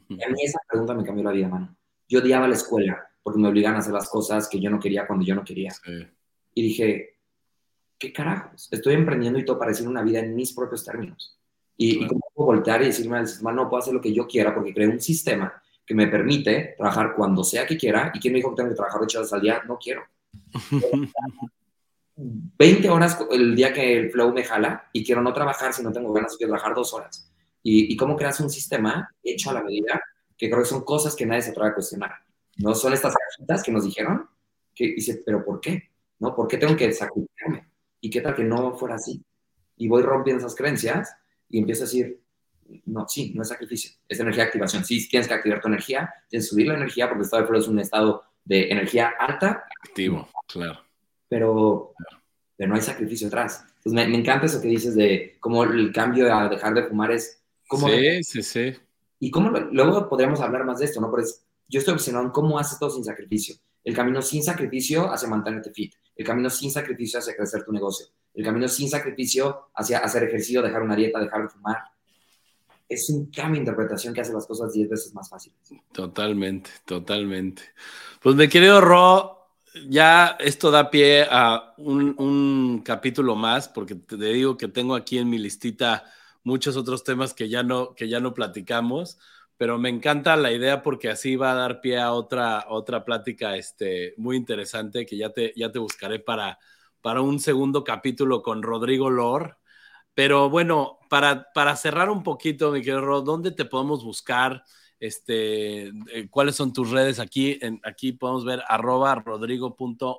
Y a mí esa pregunta me cambió la vida, mano. Yo odiaba la escuela porque me obligaban a hacer las cosas que yo no quería cuando yo no quería. Sí y dije, ¿qué carajos? Estoy emprendiendo y todo para decir una vida en mis propios términos. Y, cómo puedo voltear y decirme al sistema, no puedo hacer lo que yo quiera porque creo un sistema que me permite trabajar cuando sea que quiera. ¿Y quién me dijo que tengo que trabajar 8 horas al día? No quiero. [LAUGHS] 20 horas el día que el flow me jala y quiero no trabajar si no tengo ganas, quiero trabajar dos horas. Y, cómo creas un sistema hecho a la medida, que creo que son cosas que nadie se atreve a cuestionar. No son estas cajitas que nos dijeron, que dice, pero ¿por qué? ¿No? ¿Por qué tengo que sacrificarme? ¿Y qué tal que no fuera así? Y voy rompiendo esas creencias y empiezo a decir, no, sí, no es sacrificio, es energía de activación. Sí, tienes que activar tu energía, tienes que subir la energía porque el estado de flow es un estado de energía alta. Activo, claro. Pero, pero no hay sacrificio atrás. Entonces me, me, encanta eso que dices de cómo el cambio a dejar de fumar es... Cómo sí, sí, sí. Y cómo luego podríamos hablar más de esto, ¿no? Porque yo estoy obsesionado en cómo haces todo sin sacrificio. El camino sin sacrificio hace mantenerte fit. El camino sin sacrificio hacia crecer tu negocio. El camino sin sacrificio hacia hacer ejercicio, dejar una dieta, dejar de fumar. Es un cambio de interpretación que hace las cosas 10 veces más fáciles. Totalmente, totalmente. Pues mi querido Ro, ya esto da pie a un, un, capítulo más, porque te digo que tengo aquí en mi listita muchos otros temas que ya no, que ya no platicamos pero me encanta la idea porque así va a dar pie a otra, otra plática este, muy interesante que ya te, ya te buscaré para, para un segundo capítulo con Rodrigo Lor. Pero bueno, para, para cerrar un poquito, mi querido Rod, ¿dónde te podemos buscar? Este, eh, ¿Cuáles son tus redes? Aquí, en, aquí podemos ver arroba rodrigo.lohr.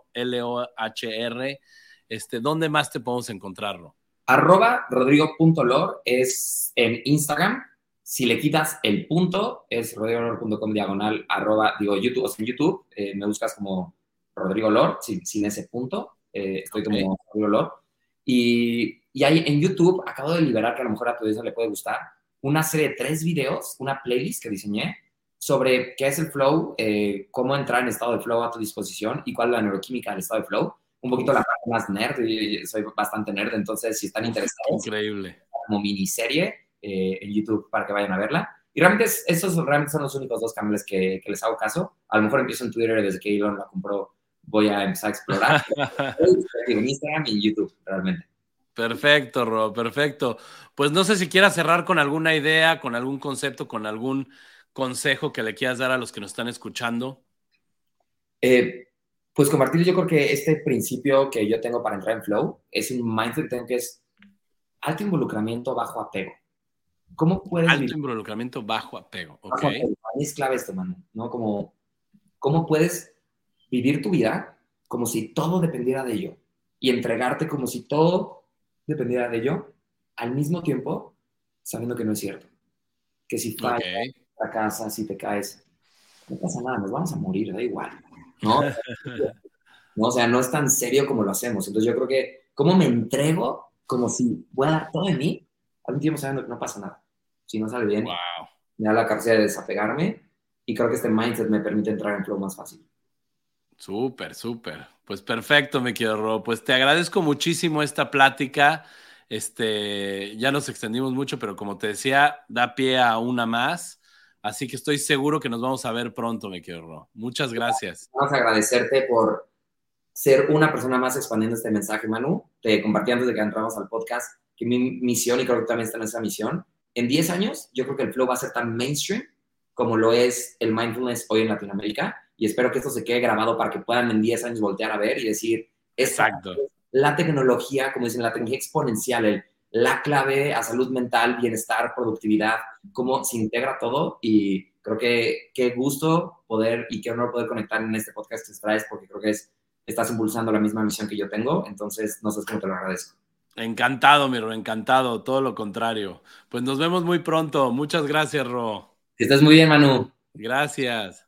Este, ¿Dónde más te podemos encontrarlo? Arroba rodrigo.lor es en Instagram si le quitas el punto, es rodrigolor.com diagonal arroba, digo, YouTube, o sea, en YouTube, eh, me buscas como Rodrigo Lord, sin, ese punto. Eh, estoy como Rodrigo Lord. Y, y ahí en YouTube acabo de liberar, que a lo mejor a tu audiencia le puede gustar, una serie de tres videos, una playlist que diseñé sobre qué es el flow, eh, cómo entrar en estado de flow a tu disposición y cuál es la neuroquímica del estado de flow. Un poquito la parte más nerd, y soy bastante nerd, entonces si están interesados, increíble. Como miniserie eh, en YouTube para que vayan a verla. Y realmente esos realmente son los únicos dos canales que, que, les hago caso. A lo mejor empiezo en Twitter desde que Elon la compró, voy a empezar a explorar. [LAUGHS] en Instagram y en YouTube, realmente. Perfecto, Ro, perfecto. Pues no sé si quieras cerrar con alguna idea, con algún concepto, con algún consejo que le quieras dar a los que nos están escuchando. Eh, pues compartir yo creo que este principio que yo tengo para entrar en flow es un mindset que tengo que es alto involucramiento, bajo apego. ¿Cómo puedes alto involucramiento, bajo apego, ok. es clave esto, mano, ¿no? Como, ¿cómo puedes vivir tu vida como si todo dependiera de ello y entregarte como si todo dependiera de ello, al mismo tiempo sabiendo que no es cierto. Que si fallas, la casa, si te caes, no pasa nada, nos vamos a morir, da igual. ¿no? [LAUGHS] ¿no? O sea, no es tan serio como lo hacemos. Entonces yo creo que, ¿cómo me entrego como si voy a dar todo de mí? Tiempo sabiendo que no pasa nada. Si no sale bien, me da la capacidad de desapegarme y creo que este mindset me permite entrar en flow más fácil. Súper, súper. Pues perfecto, me quiero Rob. Pues te agradezco muchísimo esta plática. Este, ya nos extendimos mucho, pero como te decía, da pie a una más. Así que estoy seguro que nos vamos a ver pronto, me quiero Ro. Muchas gracias. Vamos a agradecerte por ser una persona más expandiendo este mensaje, Manu. Te compartí antes de que entramos al podcast que mi misión, y creo que también está en esa misión, en 10 años yo creo que el flow va a ser tan mainstream como lo es el mindfulness hoy en Latinoamérica y espero que esto se quede grabado para que puedan en 10 años voltear a ver y decir, exacto. La tecnología, como dicen, la tecnología exponencial, la clave a salud mental, bienestar, productividad, cómo se integra todo y creo que qué gusto poder y qué honor poder conectar en este podcast que traes porque creo que es, estás impulsando la misma misión que yo tengo, entonces no sé cómo te lo agradezco. Encantado, mi Ro, encantado, todo lo contrario. Pues nos vemos muy pronto. Muchas gracias, Ro. Que estés muy bien, Manu. Gracias.